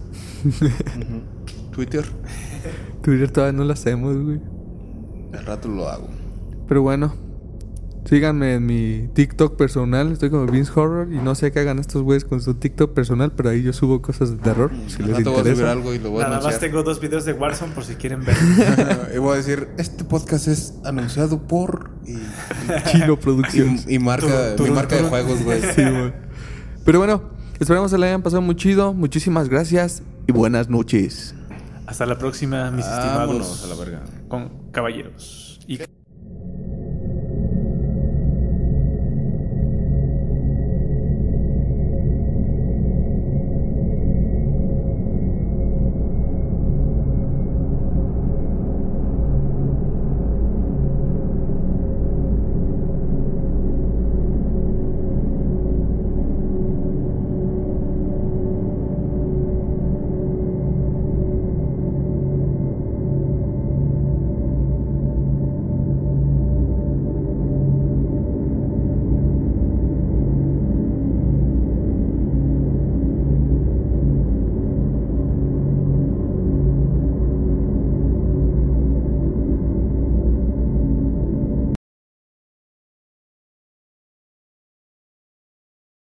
[SPEAKER 2] Twitter.
[SPEAKER 1] Twitter todavía no lo hacemos, güey.
[SPEAKER 2] Al rato lo hago.
[SPEAKER 1] Pero bueno, síganme en mi TikTok personal. Estoy como Vince Horror y no sé qué hagan estos güeyes con su TikTok personal, pero ahí yo subo cosas de terror. Si
[SPEAKER 2] Al
[SPEAKER 1] les
[SPEAKER 2] rato voy a subir
[SPEAKER 1] interesa.
[SPEAKER 2] algo y lo voy a
[SPEAKER 3] Nada más
[SPEAKER 2] anunciar.
[SPEAKER 3] tengo dos videos de Warzone por si quieren ver.
[SPEAKER 2] y voy a decir: Este podcast es anunciado por. Y,
[SPEAKER 1] Chino Productions.
[SPEAKER 2] y, y marca, mi marca de juegos, güey.
[SPEAKER 1] Sí, güey. Pero bueno, esperamos que le hayan pasado muy chido. Muchísimas gracias y buenas noches.
[SPEAKER 3] Hasta la próxima, mis
[SPEAKER 2] Vámonos
[SPEAKER 3] estimados
[SPEAKER 2] a la verga.
[SPEAKER 3] con caballeros. Y